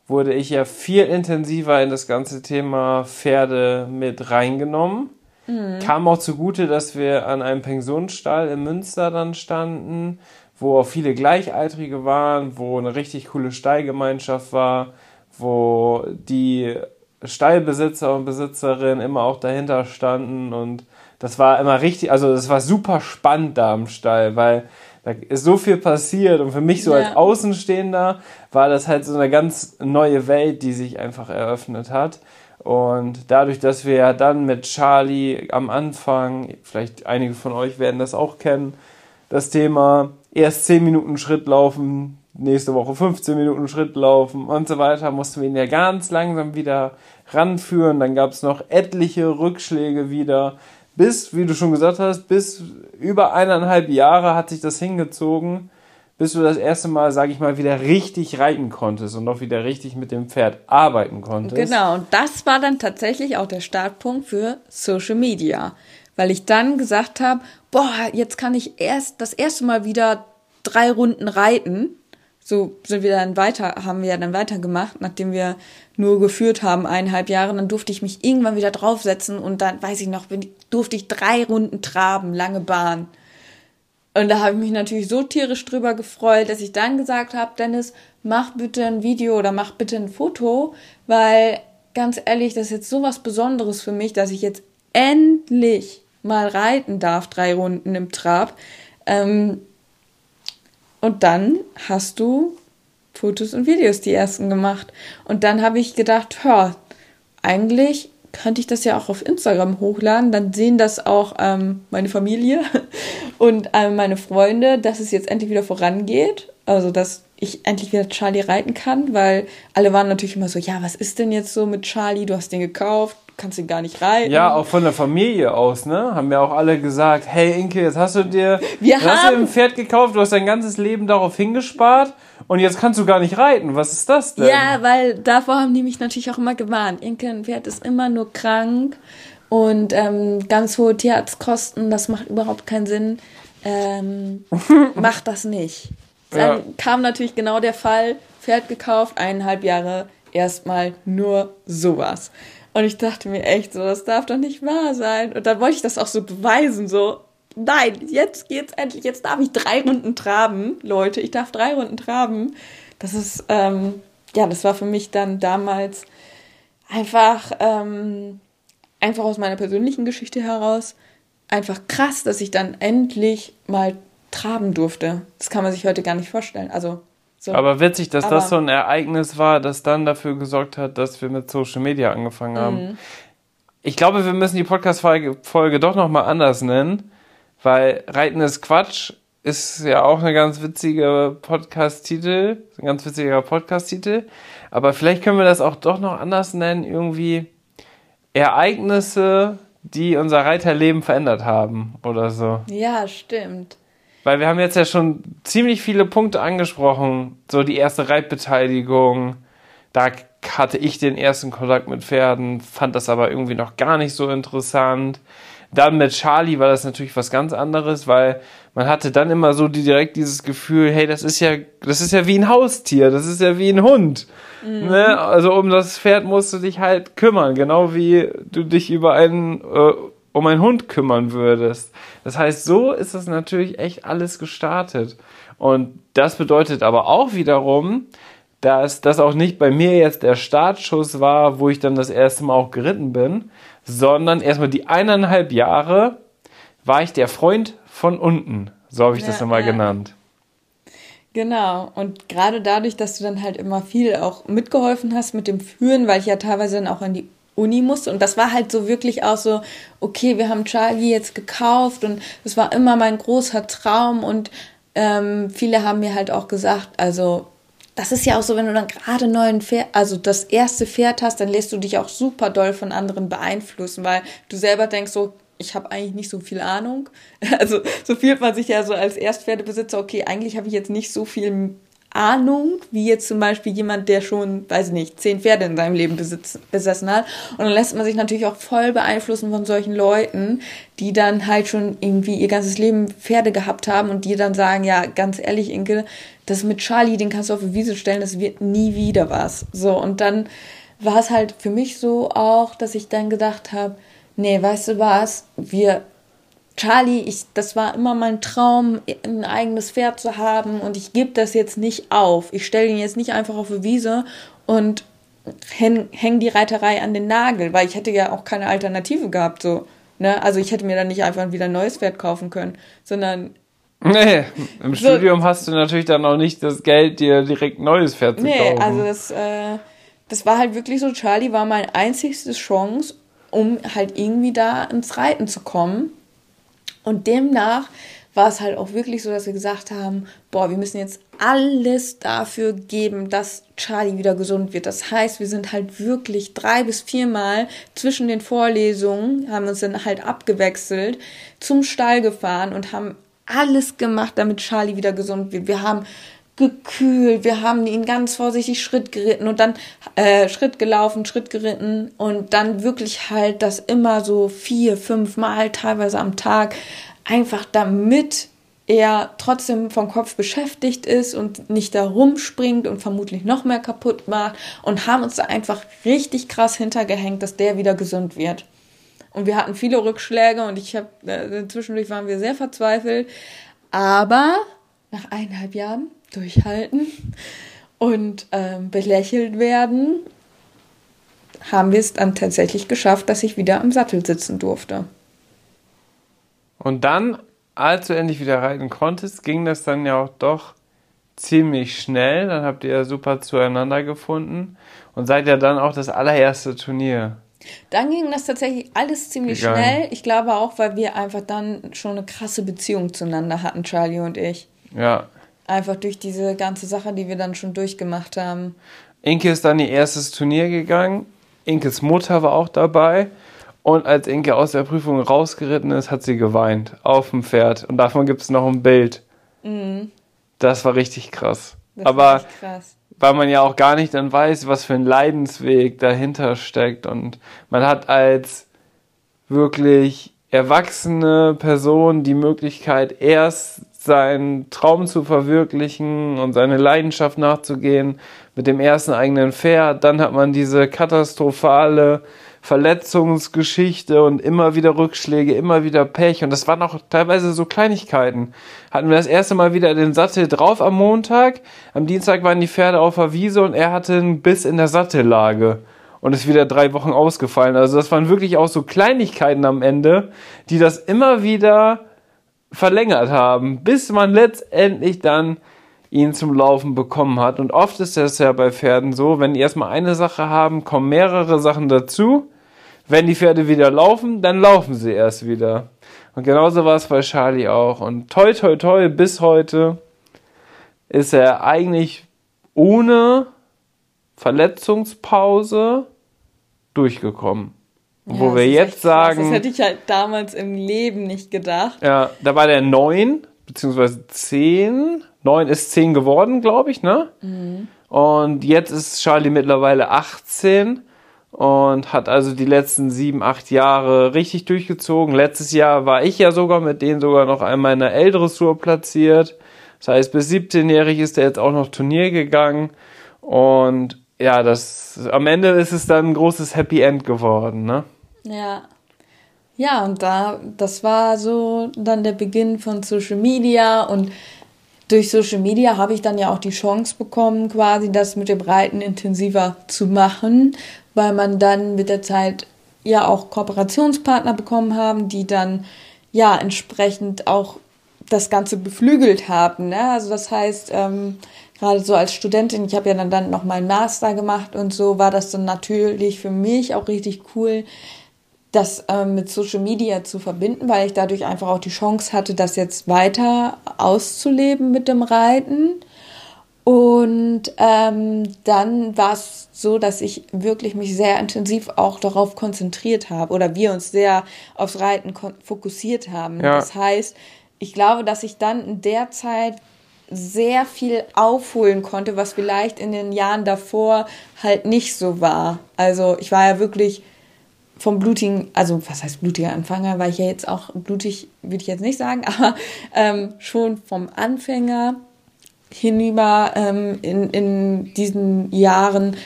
Speaker 2: wurde ich ja viel intensiver in das ganze Thema Pferde mit reingenommen. Mhm. Kam auch zugute, dass wir an einem Pensionsstall in Münster dann standen, wo auch viele Gleichaltrige waren, wo eine richtig coole Stallgemeinschaft war, wo die Stallbesitzer und Besitzerinnen immer auch dahinter standen und das war immer richtig, also das war super spannend da am Stall, weil da ist so viel passiert und für mich so ja. als Außenstehender war das halt so eine ganz neue Welt, die sich einfach eröffnet hat. Und dadurch, dass wir ja dann mit Charlie am Anfang, vielleicht einige von euch werden das auch kennen, das Thema erst 10 Minuten Schritt laufen, nächste Woche 15 Minuten Schritt laufen und so weiter, mussten wir ihn ja ganz langsam wieder ranführen. Dann gab es noch etliche Rückschläge wieder. Bis, wie du schon gesagt hast, bis über eineinhalb Jahre hat sich das hingezogen, bis du das erste Mal, sage ich mal, wieder richtig reiten konntest und auch wieder richtig mit dem Pferd arbeiten konntest.
Speaker 1: Genau, und das war dann tatsächlich auch der Startpunkt für Social Media, weil ich dann gesagt habe, boah, jetzt kann ich erst das erste Mal wieder drei Runden reiten. So sind wir dann weiter, haben wir dann weitergemacht, nachdem wir nur geführt haben, eineinhalb Jahre, dann durfte ich mich irgendwann wieder draufsetzen und dann, weiß ich noch, durfte ich drei Runden traben, lange Bahn. Und da habe ich mich natürlich so tierisch drüber gefreut, dass ich dann gesagt habe, Dennis, mach bitte ein Video oder mach bitte ein Foto, weil ganz ehrlich, das ist jetzt so was Besonderes für mich, dass ich jetzt endlich mal reiten darf, drei Runden im Trab. Ähm, und dann hast du Fotos und Videos die ersten gemacht. Und dann habe ich gedacht, hör, eigentlich könnte ich das ja auch auf Instagram hochladen. Dann sehen das auch ähm, meine Familie und ähm, meine Freunde, dass es jetzt endlich wieder vorangeht. Also, dass ich endlich wieder Charlie reiten kann, weil alle waren natürlich immer so, ja, was ist denn jetzt so mit Charlie? Du hast den gekauft, kannst ihn gar nicht reiten.
Speaker 2: Ja, auch von der Familie aus, ne? Haben ja auch alle gesagt, hey Inke, jetzt hast du dir, Wir hast du ein Pferd gekauft, du hast dein ganzes Leben darauf hingespart und jetzt kannst du gar nicht reiten. Was ist das denn?
Speaker 1: Ja, weil davor haben die mich natürlich auch immer gewarnt. Inke, ein Pferd ist immer nur krank und ähm, ganz hohe Tierarztkosten, das macht überhaupt keinen Sinn. Ähm, mach das nicht. Dann ja. kam natürlich genau der Fall, Pferd gekauft, eineinhalb Jahre, erstmal nur sowas. Und ich dachte mir echt so, das darf doch nicht wahr sein. Und dann wollte ich das auch so beweisen, so, nein, jetzt geht's endlich, jetzt darf ich drei Runden traben, Leute, ich darf drei Runden traben. Das ist, ähm, ja, das war für mich dann damals einfach, ähm, einfach aus meiner persönlichen Geschichte heraus einfach krass, dass ich dann endlich mal traben durfte. Das kann man sich heute gar nicht vorstellen. Also
Speaker 2: so. Aber witzig, dass Aber das so ein Ereignis war, das dann dafür gesorgt hat, dass wir mit Social Media angefangen haben. Mhm. Ich glaube, wir müssen die Podcast-Folge doch nochmal anders nennen, weil Reiten ist Quatsch ist ja auch eine ganz witzige Podcast-Titel, ein ganz witziger Podcast-Titel. Aber vielleicht können wir das auch doch noch anders nennen, irgendwie Ereignisse, die unser Reiterleben verändert haben oder so.
Speaker 1: Ja, stimmt.
Speaker 2: Weil wir haben jetzt ja schon ziemlich viele Punkte angesprochen. So die erste Reitbeteiligung. Da hatte ich den ersten Kontakt mit Pferden, fand das aber irgendwie noch gar nicht so interessant. Dann mit Charlie war das natürlich was ganz anderes, weil man hatte dann immer so direkt dieses Gefühl, hey, das ist ja, das ist ja wie ein Haustier, das ist ja wie ein Hund. Mhm. Ne? Also um das Pferd musst du dich halt kümmern, genau wie du dich über einen äh, um einen Hund kümmern würdest. Das heißt, so ist das natürlich echt alles gestartet. Und das bedeutet aber auch wiederum, dass das auch nicht bei mir jetzt der Startschuss war, wo ich dann das erste Mal auch geritten bin, sondern erstmal die eineinhalb Jahre war ich der Freund von unten. So habe ich
Speaker 1: Ja,
Speaker 2: das immer
Speaker 1: ja.
Speaker 2: genannt.
Speaker 1: Genau. Und gerade dadurch, dass du dann halt immer viel auch mitgeholfen hast mit dem Führen, weil ich ja teilweise dann auch in die Uni musste. Und das war halt so wirklich auch so, okay, wir haben Charlie jetzt gekauft und es war immer mein großer Traum. Und ähm, viele haben mir halt auch gesagt, also das ist ja auch so, wenn du dann gerade neuen Pferd, also das erste Pferd hast, dann lässt du dich auch super doll von anderen beeinflussen, weil du selber denkst so, ich habe eigentlich nicht so viel Ahnung. Also so fühlt man sich ja so als Erstpferdebesitzer, okay, eigentlich habe ich jetzt nicht so viel Ahnung, wie jetzt zum Beispiel jemand, der schon, weiß ich nicht, zehn Pferde in seinem Leben besitz, besessen hat. Und dann lässt man sich natürlich auch voll beeinflussen von solchen Leuten, die dann halt schon irgendwie ihr ganzes Leben Pferde gehabt haben und die dann sagen, ja, ganz ehrlich, Inke, das mit Charlie, den kannst du auf die Wiese stellen, das wird nie wieder was. So, und dann war es halt für mich so auch, dass ich dann gedacht habe, nee, weißt du was, wir Charlie, ich, das war immer mein Traum, ein eigenes Pferd zu haben und ich gebe das jetzt nicht auf. Ich stelle ihn jetzt nicht einfach auf die Wiese und häng, häng die Reiterei an den Nagel, weil ich hätte ja auch keine Alternative gehabt, so. Ne? Also ich hätte mir dann nicht einfach wieder ein neues Pferd kaufen können, sondern
Speaker 2: Nee, im
Speaker 1: So-
Speaker 2: Studium hast du natürlich dann auch nicht das Geld, dir direkt ein neues Pferd zu
Speaker 1: Nee,
Speaker 2: kaufen.
Speaker 1: also das, äh, das war halt wirklich so, Charlie war meine einzigste Chance, um halt irgendwie da ins Reiten zu kommen. Und demnach war es halt auch wirklich so, dass wir gesagt haben, boah, wir müssen jetzt alles dafür geben, dass Charlie wieder gesund wird. Das heißt, wir sind halt wirklich drei bis viermal zwischen den Vorlesungen, haben uns dann halt abgewechselt, zum Stall gefahren und haben alles gemacht, damit Charlie wieder gesund wird. Wir haben gekühlt, wir haben ihn ganz vorsichtig Schritt geritten und dann äh, Schritt gelaufen, Schritt geritten und dann wirklich halt das immer so vier, fünf Mal teilweise am Tag, einfach damit er trotzdem vom Kopf beschäftigt ist und nicht da rumspringt und vermutlich noch mehr kaputt macht und haben uns da einfach richtig krass hintergehängt, dass der wieder gesund wird. Und wir hatten viele Rückschläge und ich habe äh, zwischendurch waren wir sehr verzweifelt, aber nach eineinhalb Jahren durchhalten und ähm, belächelt werden, haben wir es dann tatsächlich geschafft, dass ich wieder am Sattel sitzen durfte.
Speaker 2: Und dann, als du endlich wieder reiten konntest, ging das dann ja auch doch ziemlich schnell. Dann habt ihr ja super zueinander gefunden und seid ja dann auch das allererste Turnier.
Speaker 1: Dann ging das tatsächlich alles ziemlich
Speaker 2: Gegangen.
Speaker 1: schnell. Ich glaube auch, weil wir einfach dann schon eine krasse Beziehung zueinander hatten, Charlie und ich.
Speaker 2: Ja.
Speaker 1: Einfach durch diese ganze Sache, die wir dann schon durchgemacht haben.
Speaker 2: Inke ist dann ihr erstes Turnier gegangen. Inkes Mutter war auch dabei. Und als Inke aus der Prüfung rausgeritten ist, hat sie geweint. Auf dem Pferd. Und davon gibt es noch ein Bild. Das war richtig krass.
Speaker 1: Mhm. Das war
Speaker 2: Aber
Speaker 1: echt krass.
Speaker 2: weil man ja auch gar nicht dann weiß, was für ein Leidensweg dahinter steckt. Und man hat als wirklich erwachsene Person die Möglichkeit, erst seinen Traum zu verwirklichen und seine Leidenschaft nachzugehen mit dem ersten eigenen Pferd. Dann hat man diese katastrophale Verletzungsgeschichte und immer wieder Rückschläge, immer wieder Pech. Und das waren auch teilweise so Kleinigkeiten. Hatten wir das erste Mal wieder den Sattel drauf am Montag. Am Dienstag waren die Pferde auf der Wiese und er hatte einen Biss in der Sattellage und ist wieder drei Wochen ausgefallen. Also das waren wirklich auch so Kleinigkeiten am Ende, die das immer wieder verlängert haben, bis man letztendlich dann ihn zum Laufen bekommen hat. Und oft ist das ja bei Pferden so, wenn die erstmal eine Sache haben, kommen mehrere Sachen dazu. Wenn die Pferde wieder laufen, dann laufen sie erst wieder. Und genauso war es bei Charlie auch. Und toi, toi, toi, bis heute ist er eigentlich ohne Verletzungspause durchgekommen. Wo
Speaker 1: Ja,
Speaker 2: wir
Speaker 1: das ist
Speaker 2: jetzt
Speaker 1: echt krass.
Speaker 2: sagen,
Speaker 1: Das hätte ich halt damals im Leben nicht gedacht.
Speaker 2: ja, da war der 9, beziehungsweise 10. 9 ist 10 geworden, glaube ich, ne? Und jetzt ist Charlie mittlerweile 18 und hat also die letzten 7, 8 Jahre richtig durchgezogen. Letztes Jahr war ich ja sogar mit denen sogar noch einmal in der L-Dressur platziert. Das heißt, bis 17-jährig ist er jetzt auch noch Turnier gegangen. Und ja, das am Ende ist es dann ein großes Happy End geworden, ne?
Speaker 1: Ja. Ja, und da, das war so dann der Beginn von Social Media und durch Social Media habe ich dann ja auch die Chance bekommen, quasi das mit dem Reiten intensiver zu machen, weil man dann mit der Zeit ja auch Kooperationspartner bekommen haben, die dann ja entsprechend auch das Ganze beflügelt haben. Ne? Also das heißt, ähm, gerade so als Studentin, ich habe ja dann, dann noch meinen Master gemacht und so, war das dann natürlich für mich auch richtig cool, das ähm, mit Social Media zu verbinden, weil ich dadurch einfach auch die Chance hatte, das jetzt weiter auszuleben mit dem Reiten. Und ähm, dann war es so, dass ich wirklich mich sehr intensiv auch darauf konzentriert habe oder wir uns sehr aufs Reiten fokussiert haben. Ja. Das heißt, ich glaube, dass ich dann in der Zeit sehr viel aufholen konnte, was vielleicht in den Jahren davor halt nicht so war. Also ich war ja wirklich vom blutigen, also was heißt blutiger Anfänger, weil ich ja jetzt auch blutig, würde ich jetzt nicht sagen, aber ähm, schon vom Anfänger hinüber ähm, in, in diesen Jahren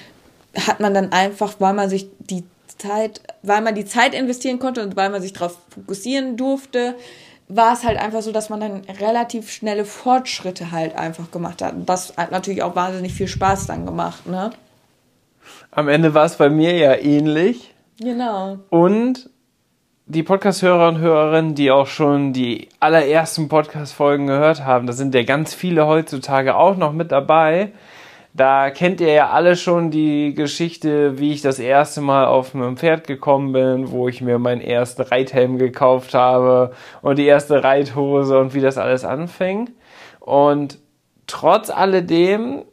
Speaker 1: hat man dann einfach, weil man sich die Zeit, weil man die Zeit investieren konnte und weil man sich darauf fokussieren durfte, war es halt einfach so, dass man dann relativ schnelle Fortschritte halt einfach gemacht hat. Und das hat natürlich auch wahnsinnig viel Spaß dann gemacht, ne?
Speaker 2: Am Ende war es bei mir ja ähnlich.
Speaker 1: Genau.
Speaker 2: Und die Podcast-Hörer und Hörerinnen, die auch schon die allerersten Podcast-Folgen gehört haben, da sind ja ganz viele heutzutage auch noch mit dabei. Da kennt ihr ja alle schon die Geschichte, wie ich das erste Mal auf einem Pferd gekommen bin, wo ich mir meinen ersten Reithelm gekauft habe und die erste Reithose und wie das alles anfing. Und trotz alledem,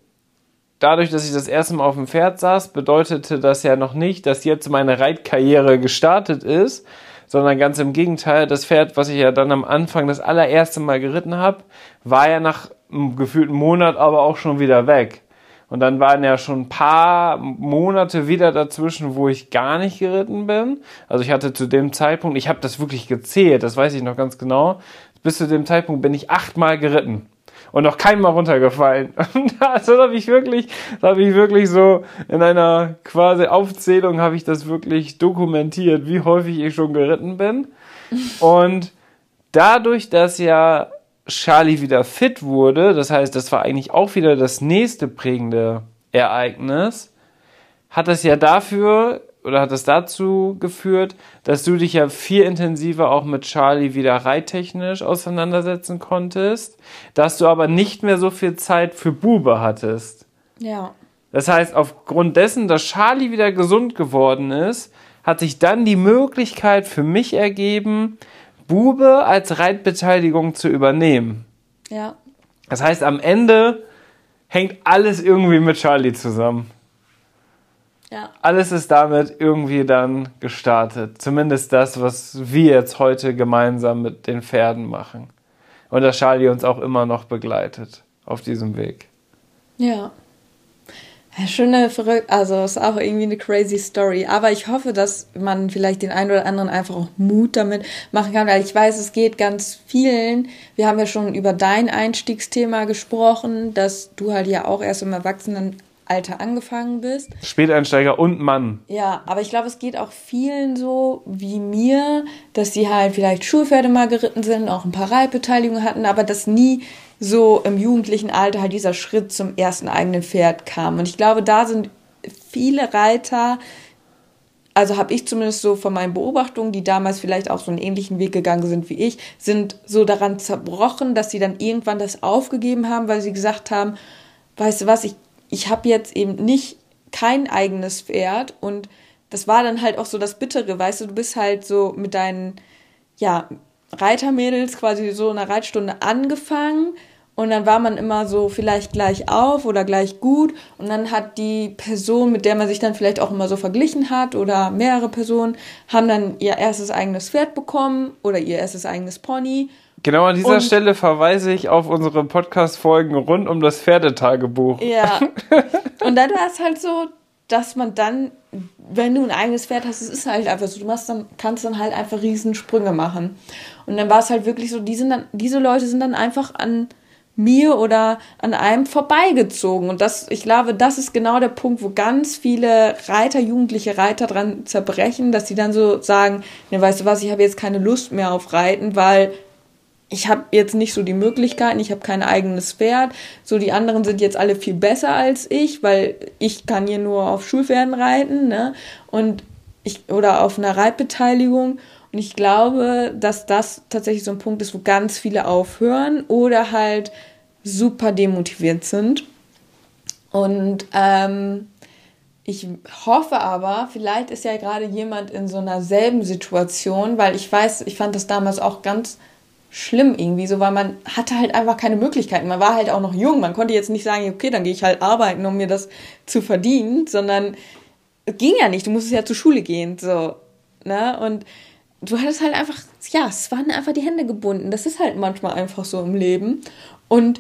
Speaker 2: dadurch, dass ich das erste Mal auf dem Pferd saß, bedeutete das ja noch nicht, dass jetzt meine Reitkarriere gestartet ist, sondern ganz im Gegenteil, das Pferd, was ich ja dann am Anfang das allererste Mal geritten habe, war ja nach einem gefühlten Monat aber auch schon wieder weg. Und dann waren ja schon ein paar Monate wieder dazwischen, wo ich gar nicht geritten bin. Also ich hatte zu dem Zeitpunkt, ich habe das wirklich gezählt, das weiß ich noch ganz genau. Bis zu dem Zeitpunkt bin ich achtmal geritten und noch keinmal runtergefallen. also habe ich wirklich, habe ich wirklich so in einer quasi Aufzählung habe ich das wirklich dokumentiert, wie häufig ich schon geritten bin. Und dadurch, dass ja Charlie wieder fit wurde, das heißt, das war eigentlich auch wieder das nächste prägende Ereignis, hat das ja dafür oder hat das dazu geführt, dass du dich ja viel intensiver auch mit Charlie wieder reittechnisch auseinandersetzen konntest, dass du aber nicht mehr so viel Zeit für Bube hattest.
Speaker 1: Ja.
Speaker 2: Das heißt, aufgrund dessen, dass Charlie wieder gesund geworden ist, hat sich dann die Möglichkeit für mich ergeben, Bube als Reitbeteiligung zu übernehmen.
Speaker 1: Ja.
Speaker 2: Das heißt, am Ende hängt alles irgendwie mit Charlie zusammen.
Speaker 1: Ja.
Speaker 2: Alles ist damit irgendwie dann gestartet. Zumindest das, was wir jetzt heute gemeinsam mit den Pferden machen. Und dass Charlie uns auch immer noch begleitet auf diesem Weg.
Speaker 1: Ja. Schöne, verrückt, also ist auch irgendwie eine crazy Story. Aber ich hoffe, dass man vielleicht den einen oder anderen einfach auch Mut damit machen kann, weil ich weiß, es geht ganz vielen. Wir haben ja schon über dein Einstiegsthema gesprochen, dass du halt ja auch erst im Erwachsenenalter angefangen bist.
Speaker 2: Späteinsteiger und Mann.
Speaker 1: Ja, aber ich glaube, es geht auch vielen so wie mir, dass sie halt vielleicht Schulpferde mal geritten sind, auch ein paar Reitbeteiligungen hatten, aber das nie so im jugendlichen Alter halt dieser Schritt zum ersten eigenen Pferd kam. Und ich glaube, da sind viele Reiter, also habe ich zumindest so von meinen Beobachtungen, die damals vielleicht auch so einen ähnlichen Weg gegangen sind wie ich, sind so daran zerbrochen, dass sie dann irgendwann das aufgegeben haben, weil sie gesagt haben, weißt du was, ich, ich habe jetzt eben nicht kein eigenes Pferd und das war dann halt auch so das Bittere, weißt du, du bist halt so mit deinen, ja, Reitermädels quasi so in einer Reitstunde angefangen und dann war man immer so vielleicht gleich auf oder gleich gut. Und dann hat die Person, mit der man sich dann vielleicht auch immer so verglichen hat oder mehrere Personen, haben dann ihr erstes eigenes Pferd bekommen oder ihr erstes eigenes Pony.
Speaker 2: Genau an dieser und, Stelle verweise ich auf unsere Podcast-Folgen rund um das Pferdetagebuch.
Speaker 1: Ja. Und dann war es halt so, dass man dann, wenn du ein eigenes Pferd hast, es ist halt einfach so, du machst dann, kannst dann halt einfach Riesensprünge machen. Und dann war es halt wirklich so, die sind dann, diese Leute sind dann einfach an mir oder an einem vorbeigezogen. Und das, ich glaube, das ist genau der Punkt, wo ganz viele Reiter, jugendliche Reiter dran zerbrechen, dass sie dann so sagen, ne, weißt du was, ich habe jetzt keine Lust mehr auf Reiten, weil ich habe jetzt nicht so die Möglichkeiten, ich habe kein eigenes Pferd. So die anderen sind jetzt alle viel besser als ich, weil ich kann hier nur auf Schulpferden reiten, ne? Und ich oder auf einer Reitbeteiligung Und ich glaube, dass das tatsächlich so ein Punkt ist, wo ganz viele aufhören oder halt super demotiviert sind. Und ähm, ich hoffe aber, vielleicht ist ja gerade jemand in so einer selben Situation, weil ich weiß, ich fand das damals auch ganz schlimm irgendwie so, weil man hatte halt einfach keine Möglichkeiten. Man war halt auch noch jung. Man konnte jetzt nicht sagen, okay, dann gehe ich halt arbeiten, um mir das zu verdienen, sondern es ging ja nicht. Du musstest ja zur Schule gehen, so, ne? Und du hattest halt einfach, ja, es waren einfach die Hände gebunden. Das ist halt manchmal einfach so im Leben. Und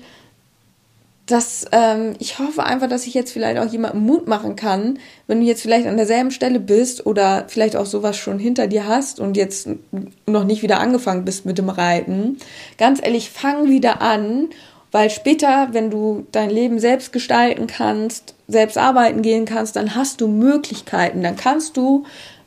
Speaker 1: das, ähm, ich hoffe einfach, dass ich jetzt vielleicht auch jemandem Mut machen kann, wenn du jetzt vielleicht an derselben Stelle bist oder vielleicht auch sowas schon hinter dir hast und jetzt noch nicht wieder angefangen bist mit dem Reiten. Ganz ehrlich, fang wieder an, weil später, wenn du dein Leben selbst gestalten kannst, selbst arbeiten gehen kannst, dann hast du Möglichkeiten. Dann kannst du,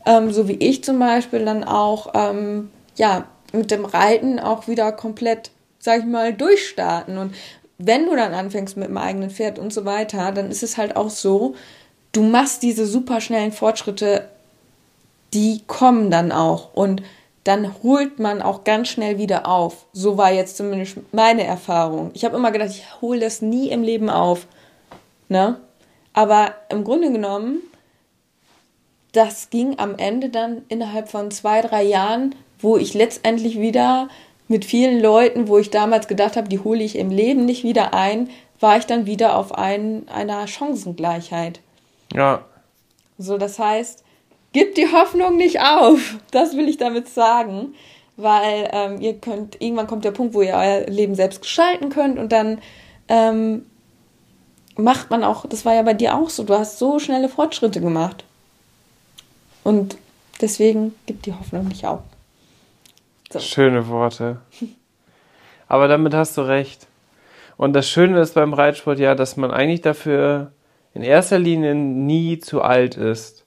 Speaker 1: ähm, so wie ich zum Beispiel, dann auch, ähm, ja, mit dem Reiten auch wieder komplett sag ich mal, durchstarten. Und wenn du dann anfängst mit dem eigenen Pferd und so weiter, dann ist es halt auch so, du machst diese super schnellen Fortschritte, die kommen dann auch und dann holt man auch ganz schnell wieder auf. So war jetzt zumindest meine Erfahrung. Ich habe immer gedacht, ich hole das nie im Leben auf. Ne? Aber im Grunde genommen, das ging am Ende dann innerhalb von zwei, drei Jahren, wo ich letztendlich wieder mit vielen Leuten, wo ich damals gedacht habe, die hole ich im Leben nicht wieder ein, war ich dann wieder auf ein, einer Chancengleichheit. Ja. So, das heißt, gib die Hoffnung nicht auf. Das will ich damit sagen. Weil ähm, ihr könnt, irgendwann kommt der Punkt, wo ihr euer Leben selbst gestalten könnt und dann ähm, macht man auch, das war ja bei dir auch so, du hast so schnelle Fortschritte gemacht. Und deswegen gibt die Hoffnung nicht auf.
Speaker 2: So. Schöne Worte. Aber damit hast du recht. Und das Schöne ist beim Reitsport ja, dass man eigentlich dafür in erster Linie nie zu alt ist.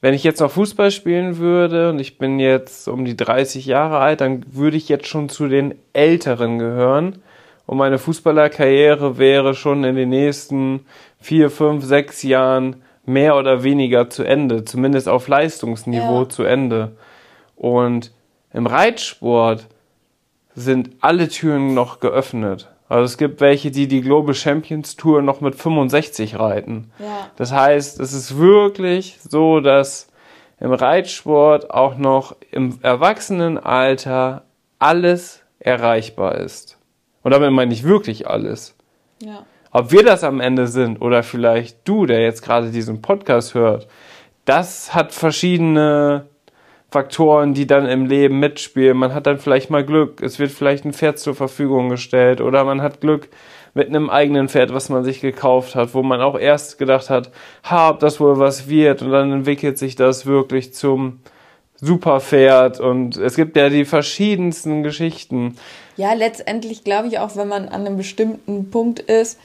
Speaker 2: Wenn ich jetzt noch Fußball spielen würde und ich bin jetzt um die 30 Jahre alt, dann würde ich jetzt schon zu den Älteren gehören. Und meine Fußballerkarriere wäre schon in den nächsten vier, fünf, sechs Jahren mehr oder weniger zu Ende, zumindest auf Leistungsniveau ja. zu Ende. Und im Reitsport sind alle Türen noch geöffnet. Also es gibt welche, die die Global Champions Tour noch mit 65 reiten. Ja. Das heißt, es ist wirklich so, dass im Reitsport auch noch im Erwachsenenalter alles erreichbar ist. Und damit meine ich wirklich alles. Ja. Ob wir das am Ende sind oder vielleicht du, der jetzt gerade diesen Podcast hört, das hat verschiedene Faktoren, die dann im Leben mitspielen. Man hat dann vielleicht mal Glück, es wird vielleicht ein Pferd zur Verfügung gestellt oder man hat Glück mit einem eigenen Pferd, was man sich gekauft hat, wo man auch erst gedacht hat, ha, ob das wohl was wird und dann entwickelt sich das wirklich zum Superpferd und es gibt ja die verschiedensten Geschichten.
Speaker 1: Ja, letztendlich glaube ich auch, wenn man an einem bestimmten Punkt ist,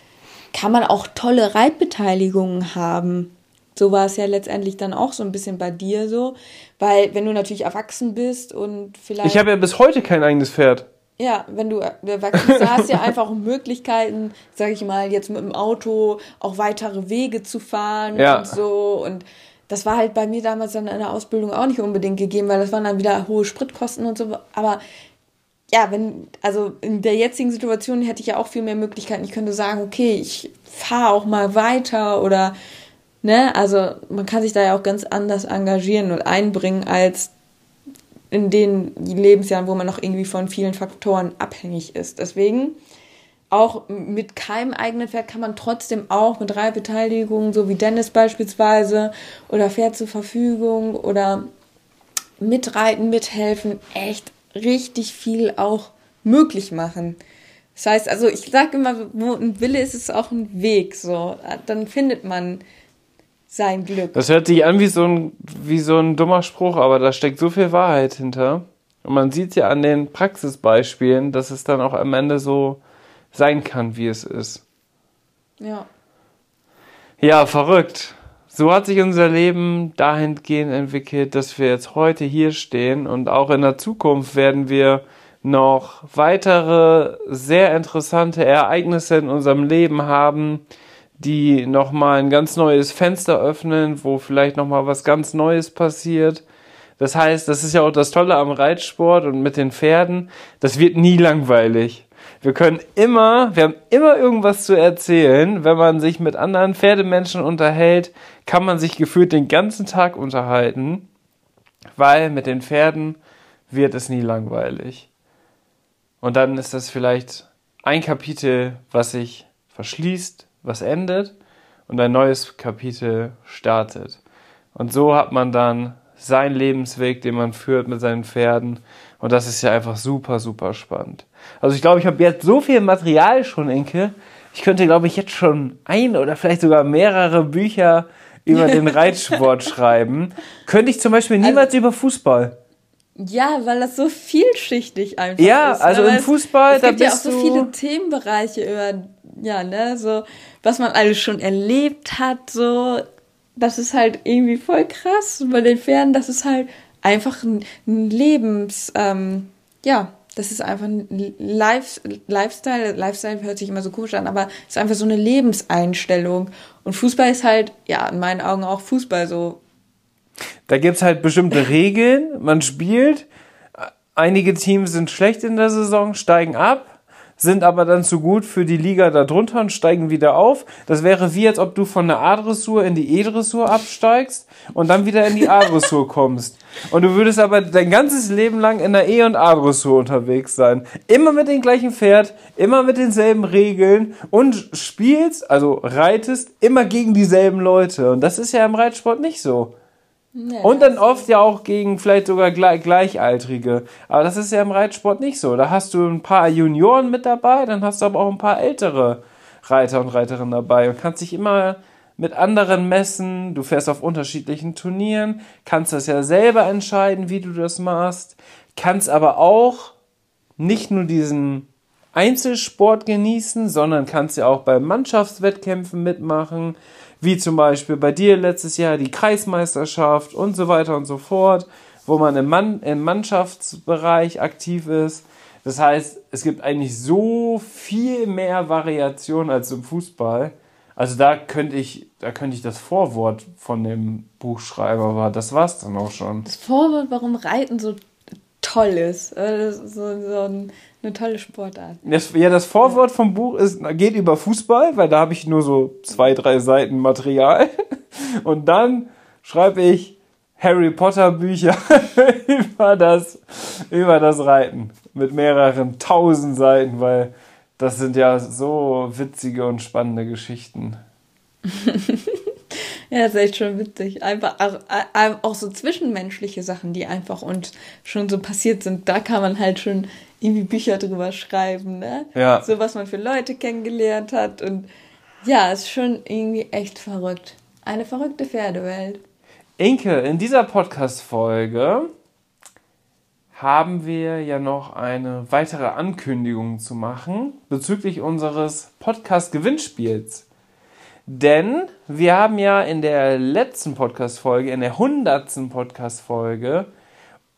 Speaker 1: kann man auch tolle Reitbeteiligungen haben. So war es ja letztendlich dann auch so ein bisschen bei dir so, weil wenn du natürlich erwachsen bist und vielleicht.
Speaker 2: Ich habe ja bis heute kein eigenes Pferd.
Speaker 1: Ja, wenn du erwachsen bist, hast du ja einfach Möglichkeiten, sag ich mal, jetzt mit dem Auto auch weitere Wege zu fahren ja. und so. Und das war halt bei mir damals dann in der Ausbildung auch nicht unbedingt gegeben, weil das waren dann wieder hohe Spritkosten und so. Aber ja, wenn, also in der jetzigen Situation hätte ich ja auch viel mehr Möglichkeiten. Ich könnte sagen, okay, ich fahre auch mal weiter oder Ne? Also man kann sich da ja auch ganz anders engagieren und einbringen als in den Lebensjahren, wo man noch irgendwie von vielen Faktoren abhängig ist. Deswegen auch mit keinem eigenen Pferd kann man trotzdem auch mit drei Beteiligungen, so wie Dennis beispielsweise, oder Pferd zur Verfügung oder mitreiten, mithelfen, echt richtig viel auch möglich machen. Das heißt, also ich sage immer, wo ein Wille ist, ist auch ein Weg. So, dann findet man sein Glück.
Speaker 2: Das hört sich an wie so ein, wie so ein dummer Spruch, aber da steckt so viel Wahrheit hinter. Und man sieht ja an den Praxisbeispielen, dass es dann auch am Ende so sein kann, wie es ist. Ja. Ja, verrückt. So hat sich unser Leben dahingehend entwickelt, dass wir jetzt heute hier stehen und auch in der Zukunft werden wir noch weitere sehr interessante Ereignisse in unserem Leben haben, die nochmal ein ganz neues Fenster öffnen, wo vielleicht nochmal was ganz Neues passiert. Das heißt, das ist ja auch das Tolle am Reitsport und mit den Pferden. Das wird nie langweilig. Wir können immer, wir haben immer irgendwas zu erzählen. Wenn man sich mit anderen Pferdemenschen unterhält, kann man sich gefühlt den ganzen Tag unterhalten, weil mit den Pferden wird es nie langweilig. Und dann ist das vielleicht ein Kapitel, was sich verschließt, was endet und ein neues Kapitel startet. Und so hat man dann seinen Lebensweg, den man führt mit seinen Pferden. Und das ist ja einfach super, super spannend. Also ich glaube, ich habe jetzt so viel Material schon, Inke. Ich könnte, glaube ich, jetzt schon ein oder vielleicht sogar mehrere Bücher über den Reitsport schreiben. Könnte ich zum Beispiel niemals also, über Fußball.
Speaker 1: Ja, weil das so vielschichtig einfach
Speaker 2: ja, ist. Ja, also im Fußball,
Speaker 1: es, es gibt ja auch so viele Themenbereiche über, ja, ne, so, was man alles schon erlebt hat, so, das ist halt irgendwie voll krass bei den Pferden, das ist halt einfach ein, ein Lebens, ähm, ja, das ist einfach ein Life, Lifestyle. Lifestyle hört sich immer so komisch an, aber es ist einfach so eine Lebenseinstellung. Und Fußball ist halt, ja, in meinen Augen auch Fußball so.
Speaker 2: Da gibt's halt bestimmte Regeln. Man spielt. Einige Teams sind schlecht in der Saison, steigen ab sind aber dann zu gut für die Liga darunter und steigen wieder auf. Das wäre wie, als ob du von der A-Dressur in die E-Dressur absteigst und dann wieder in die A-Dressur kommst. Und du würdest aber dein ganzes Leben lang in der E- und A-Dressur unterwegs sein. Immer mit dem gleichen Pferd, immer mit denselben Regeln und spielst, also reitest, immer gegen dieselben Leute. Und das ist ja im Reitsport nicht so. Nee, und dann oft ja auch gegen vielleicht sogar Gleichaltrige. Aber das ist ja im Reitsport nicht so. Da hast du ein paar Junioren mit dabei, dann hast du aber auch ein paar ältere Reiter und Reiterinnen dabei und kannst dich immer mit anderen messen. Du fährst auf unterschiedlichen Turnieren, kannst das ja selber entscheiden, wie du das machst, kannst aber auch nicht nur diesen Einzelsport genießen, sondern kannst ja auch bei Mannschaftswettkämpfen mitmachen wie zum Beispiel bei dir letztes Jahr die Kreismeisterschaft und so weiter und so fort, wo man im, Mann, im Mannschaftsbereich aktiv ist. Das heißt, es gibt eigentlich so viel mehr Variation als im Fußball. Also da könnte ich, da könnte ich das Vorwort von dem Buch schreiben, aber das war's dann auch schon.
Speaker 1: Das Vorwort, warum Reiten so toll ist. Äh, so, so ein eine tolle Sportart.
Speaker 2: Das, ja, das Vorwort vom Buch ist, geht über Fußball, weil da habe ich nur so zwei, drei Seiten Material. Und dann schreibe ich Harry Potter Bücher über das, über das Reiten. Mit mehreren tausend Seiten, weil das sind ja so witzige und spannende Geschichten.
Speaker 1: ja, das ist echt schon witzig. Einfach auch, auch so zwischenmenschliche Sachen, die einfach und schon so passiert sind. Da kann man halt schon irgendwie Bücher drüber schreiben, ne? Ja. So was man für Leute kennengelernt hat und ja, ist schon irgendwie echt verrückt. Eine verrückte Pferdewelt.
Speaker 2: Inke, in dieser Podcast-Folge haben wir ja noch eine weitere Ankündigung zu machen bezüglich unseres Podcast-Gewinnspiels. Denn wir haben ja in der letzten Podcast-Folge, in der hundertsten Podcast-Folge,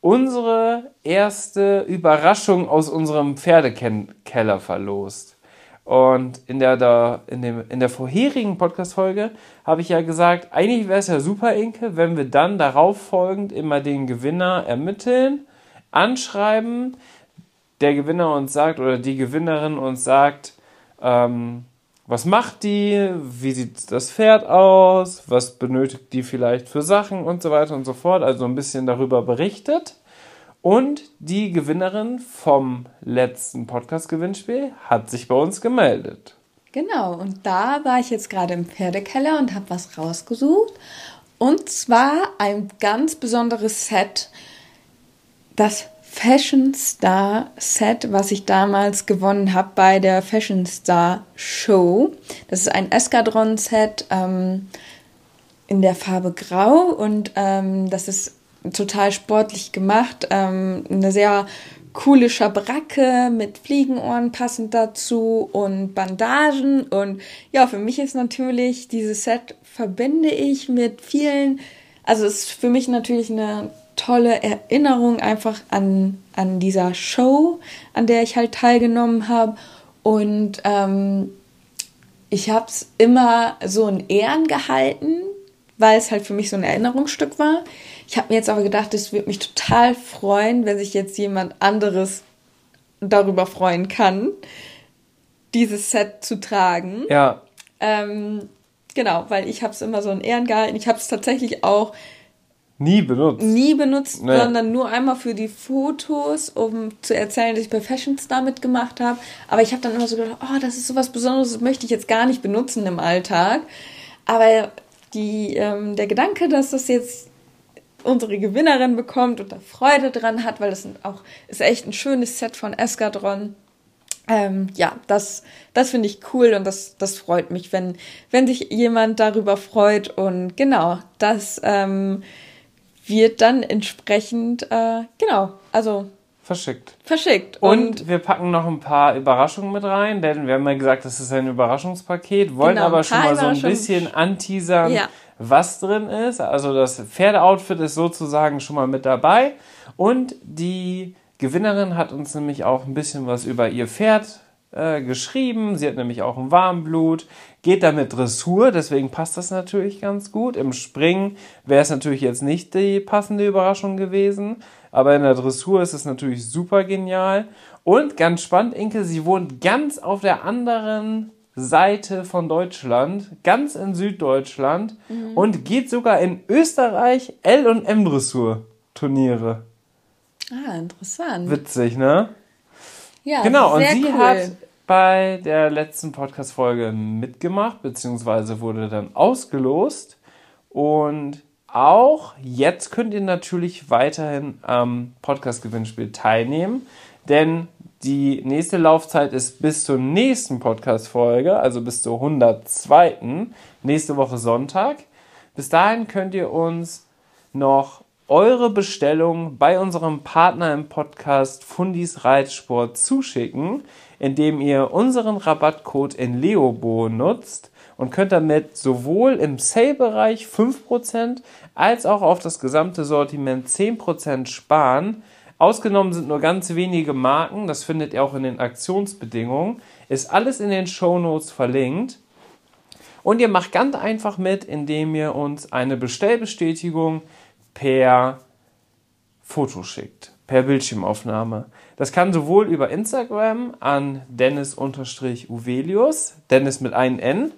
Speaker 2: unsere erste Überraschung aus unserem Pferdekeller verlost. Und in der, da, in, dem, in der vorherigen Podcast-Folge habe ich ja gesagt, eigentlich wäre es ja super, Inke, wenn wir dann darauf folgend immer den Gewinner ermitteln, anschreiben, der Gewinner uns sagt oder die Gewinnerin uns sagt, ähm, was macht die, wie sieht das Pferd aus, was benötigt die vielleicht für Sachen und so weiter und so fort. Also ein bisschen darüber berichtet. Und die Gewinnerin vom letzten Podcast-Gewinnspiel hat sich bei uns gemeldet.
Speaker 1: Genau, und da war ich jetzt gerade im Pferdekeller und habe was rausgesucht. Und zwar ein ganz besonderes Set, das Fashion Star Set, was ich damals gewonnen habe bei der Fashion Star Show. Das ist ein Eskadron Set ähm, in der Farbe Grau und ähm, das ist total sportlich gemacht. Ähm, eine sehr coole Schabracke mit Fliegenohren passend dazu und Bandagen. Und ja, für mich ist natürlich dieses Set verbinde ich mit vielen, also es ist für mich natürlich eine tolle Erinnerung einfach an, an dieser Show, an der ich halt teilgenommen habe. Und ähm, ich habe es immer so in Ehren gehalten, weil es halt für mich so ein Erinnerungsstück war. Ich habe mir jetzt aber gedacht, es würde mich total freuen, wenn sich jetzt jemand anderes darüber freuen kann, dieses Set zu tragen. Ja. Ähm, genau, weil ich habe es immer so in Ehren gehalten. Ich habe es tatsächlich auch
Speaker 2: nie benutzt.
Speaker 1: Nie benutzt, nee. sondern nur einmal für die Fotos, um zu erzählen, dass ich bei Fashion Star mitgemacht habe. Aber ich habe dann immer so gedacht, oh, das ist sowas Besonderes, das möchte ich jetzt gar nicht benutzen im Alltag. Aber die, ähm, der Gedanke, dass das jetzt unsere Gewinnerin bekommt und da Freude dran hat, weil das auch ist echt ein schönes Set von Eskadron. Ähm, ja, das, das finde ich cool und das, das freut mich, wenn, wenn sich jemand darüber freut. Und genau, das ähm, wird dann entsprechend, äh, genau, also
Speaker 2: verschickt.
Speaker 1: Verschickt.
Speaker 2: Und, und, wir packen noch ein paar Überraschungen mit rein, denn wir haben ja gesagt, das ist ein Überraschungspaket, wollen genau, aber schon mal so ein bisschen anteasern, ja. was drin ist. Also das Pferdeoutfit ist sozusagen schon mal mit dabei. Und die Gewinnerin hat uns nämlich auch ein bisschen was über ihr Pferd äh, geschrieben. Sie hat nämlich auch ein Warmblut, geht damit Dressur, deswegen passt das natürlich ganz gut. Im Springen wäre es natürlich jetzt nicht die passende Überraschung gewesen. Aber in der Dressur ist es natürlich super genial. Und ganz spannend, Inke, sie wohnt ganz auf der anderen Seite von Deutschland, ganz in Süddeutschland mhm. und geht sogar in Österreich L- und M-Dressur-Turniere.
Speaker 1: Ah, interessant.
Speaker 2: Witzig, ne? Ja, genau. Und sie cool. hat bei der letzten Podcast-Folge mitgemacht, beziehungsweise wurde dann ausgelost. Und auch jetzt könnt ihr natürlich weiterhin am Podcast-Gewinnspiel teilnehmen, denn die nächste Laufzeit ist bis zur nächsten Podcast-Folge, also bis zur 102. nächste Woche Sonntag. Bis dahin könnt ihr uns noch eure Bestellung bei unserem Partner im Podcast Fundis Reitsport zuschicken, indem ihr unseren Rabattcode in Leobo nutzt und könnt damit sowohl im Sale-Bereich 5% als auch auf das gesamte Sortiment 10% sparen. Ausgenommen sind nur ganz wenige Marken, das findet ihr auch in den Aktionsbedingungen. Ist alles in den Show Notes verlinkt. Und ihr macht ganz einfach mit, indem ihr uns eine Bestellbestätigung per Foto schickt, per Bildschirmaufnahme. Das kann sowohl über Instagram an Dennis-Uvelius, Dennis mit einem N,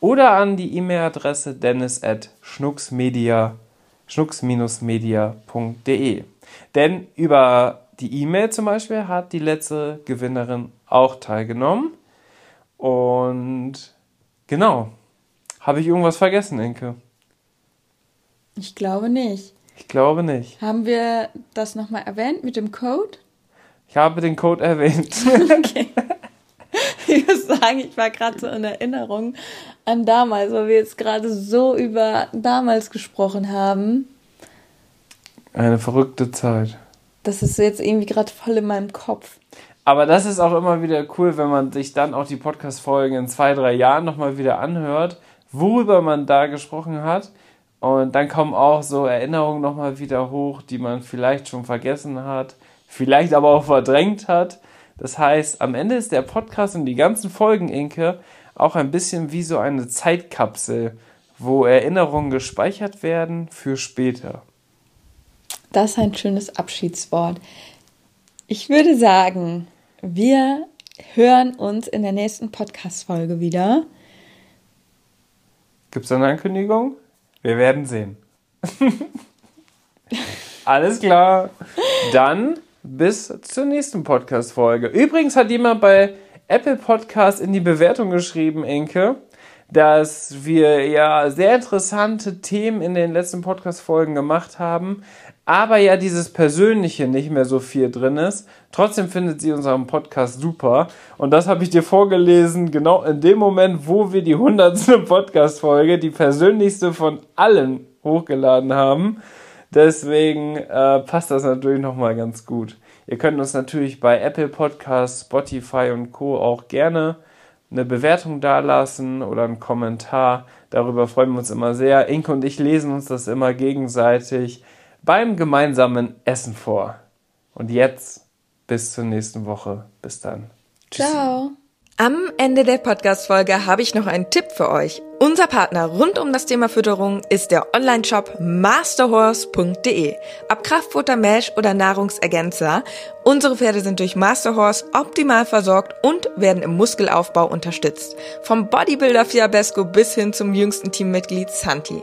Speaker 2: oder an die E-Mail-Adresse dennis at schnucksmedia, schnucks-media.de. Denn über die E-Mail zum Beispiel hat die letzte Gewinnerin auch teilgenommen. Und genau. Habe ich irgendwas vergessen, Inke?
Speaker 1: Ich glaube nicht.
Speaker 2: Ich glaube nicht.
Speaker 1: Haben wir das nochmal erwähnt mit dem Code?
Speaker 2: Ich habe den Code erwähnt. okay.
Speaker 1: Ich muss sagen, ich war gerade so in Erinnerung an damals, weil wir jetzt gerade so über damals gesprochen haben.
Speaker 2: Eine verrückte Zeit.
Speaker 1: Das ist jetzt irgendwie gerade voll in meinem Kopf.
Speaker 2: Aber das ist auch immer wieder cool, wenn man sich dann auch die Podcast-Folgen in zwei, drei Jahren nochmal wieder anhört, worüber man da gesprochen hat. Und dann kommen auch so Erinnerungen nochmal wieder hoch, die man vielleicht schon vergessen hat, vielleicht aber auch verdrängt hat. Das heißt, am Ende ist der Podcast und die ganzen Folgen, Inke, auch ein bisschen wie so eine Zeitkapsel, wo Erinnerungen gespeichert werden für später.
Speaker 1: Das ist ein schönes Abschiedswort. Ich würde sagen, wir hören uns in der nächsten Podcast-Folge wieder.
Speaker 2: Gibt es eine Ankündigung? Wir werden sehen. Alles klar. Dann bis zur nächsten Podcast-Folge. Übrigens hat jemand bei Apple Podcast in die Bewertung geschrieben, Enke, dass wir ja sehr interessante Themen in den letzten Podcast-Folgen gemacht haben, aber ja dieses Persönliche nicht mehr so viel drin ist. Trotzdem findet sie unseren Podcast super. Und das habe ich dir vorgelesen, genau in dem Moment, wo wir die 100. Podcast-Folge, die persönlichste von allen, hochgeladen haben. Deswegen äh, passt das natürlich nochmal ganz gut. Ihr könnt uns natürlich bei Apple Podcasts, Spotify und Co. auch gerne eine Bewertung dalassen oder einen Kommentar. Darüber freuen wir uns immer sehr. Inke und ich lesen uns das immer gegenseitig beim gemeinsamen Essen vor. Und jetzt bis zur nächsten Woche. Bis dann.
Speaker 1: Tschüss. Ciao. Am Ende der Podcast-Folge habe ich noch einen Tipp für euch. Unser Partner rund um das Thema Fütterung ist der Online-Shop masterhorse.de. Ob Kraftfutter, Mesh oder Nahrungsergänzer, unsere Pferde sind durch Masterhorse optimal versorgt und werden im Muskelaufbau unterstützt. Vom Bodybuilder Fiabesco bis hin zum jüngsten Teammitglied Santi.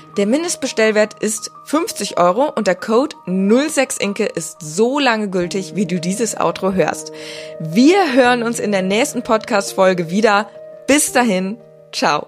Speaker 1: Der Mindestbestellwert ist 50 Euro und der Code 06inke ist so lange gültig, wie du dieses Outro hörst. Wir hören uns in der nächsten Podcast-Folge wieder. Bis dahin, Ciao.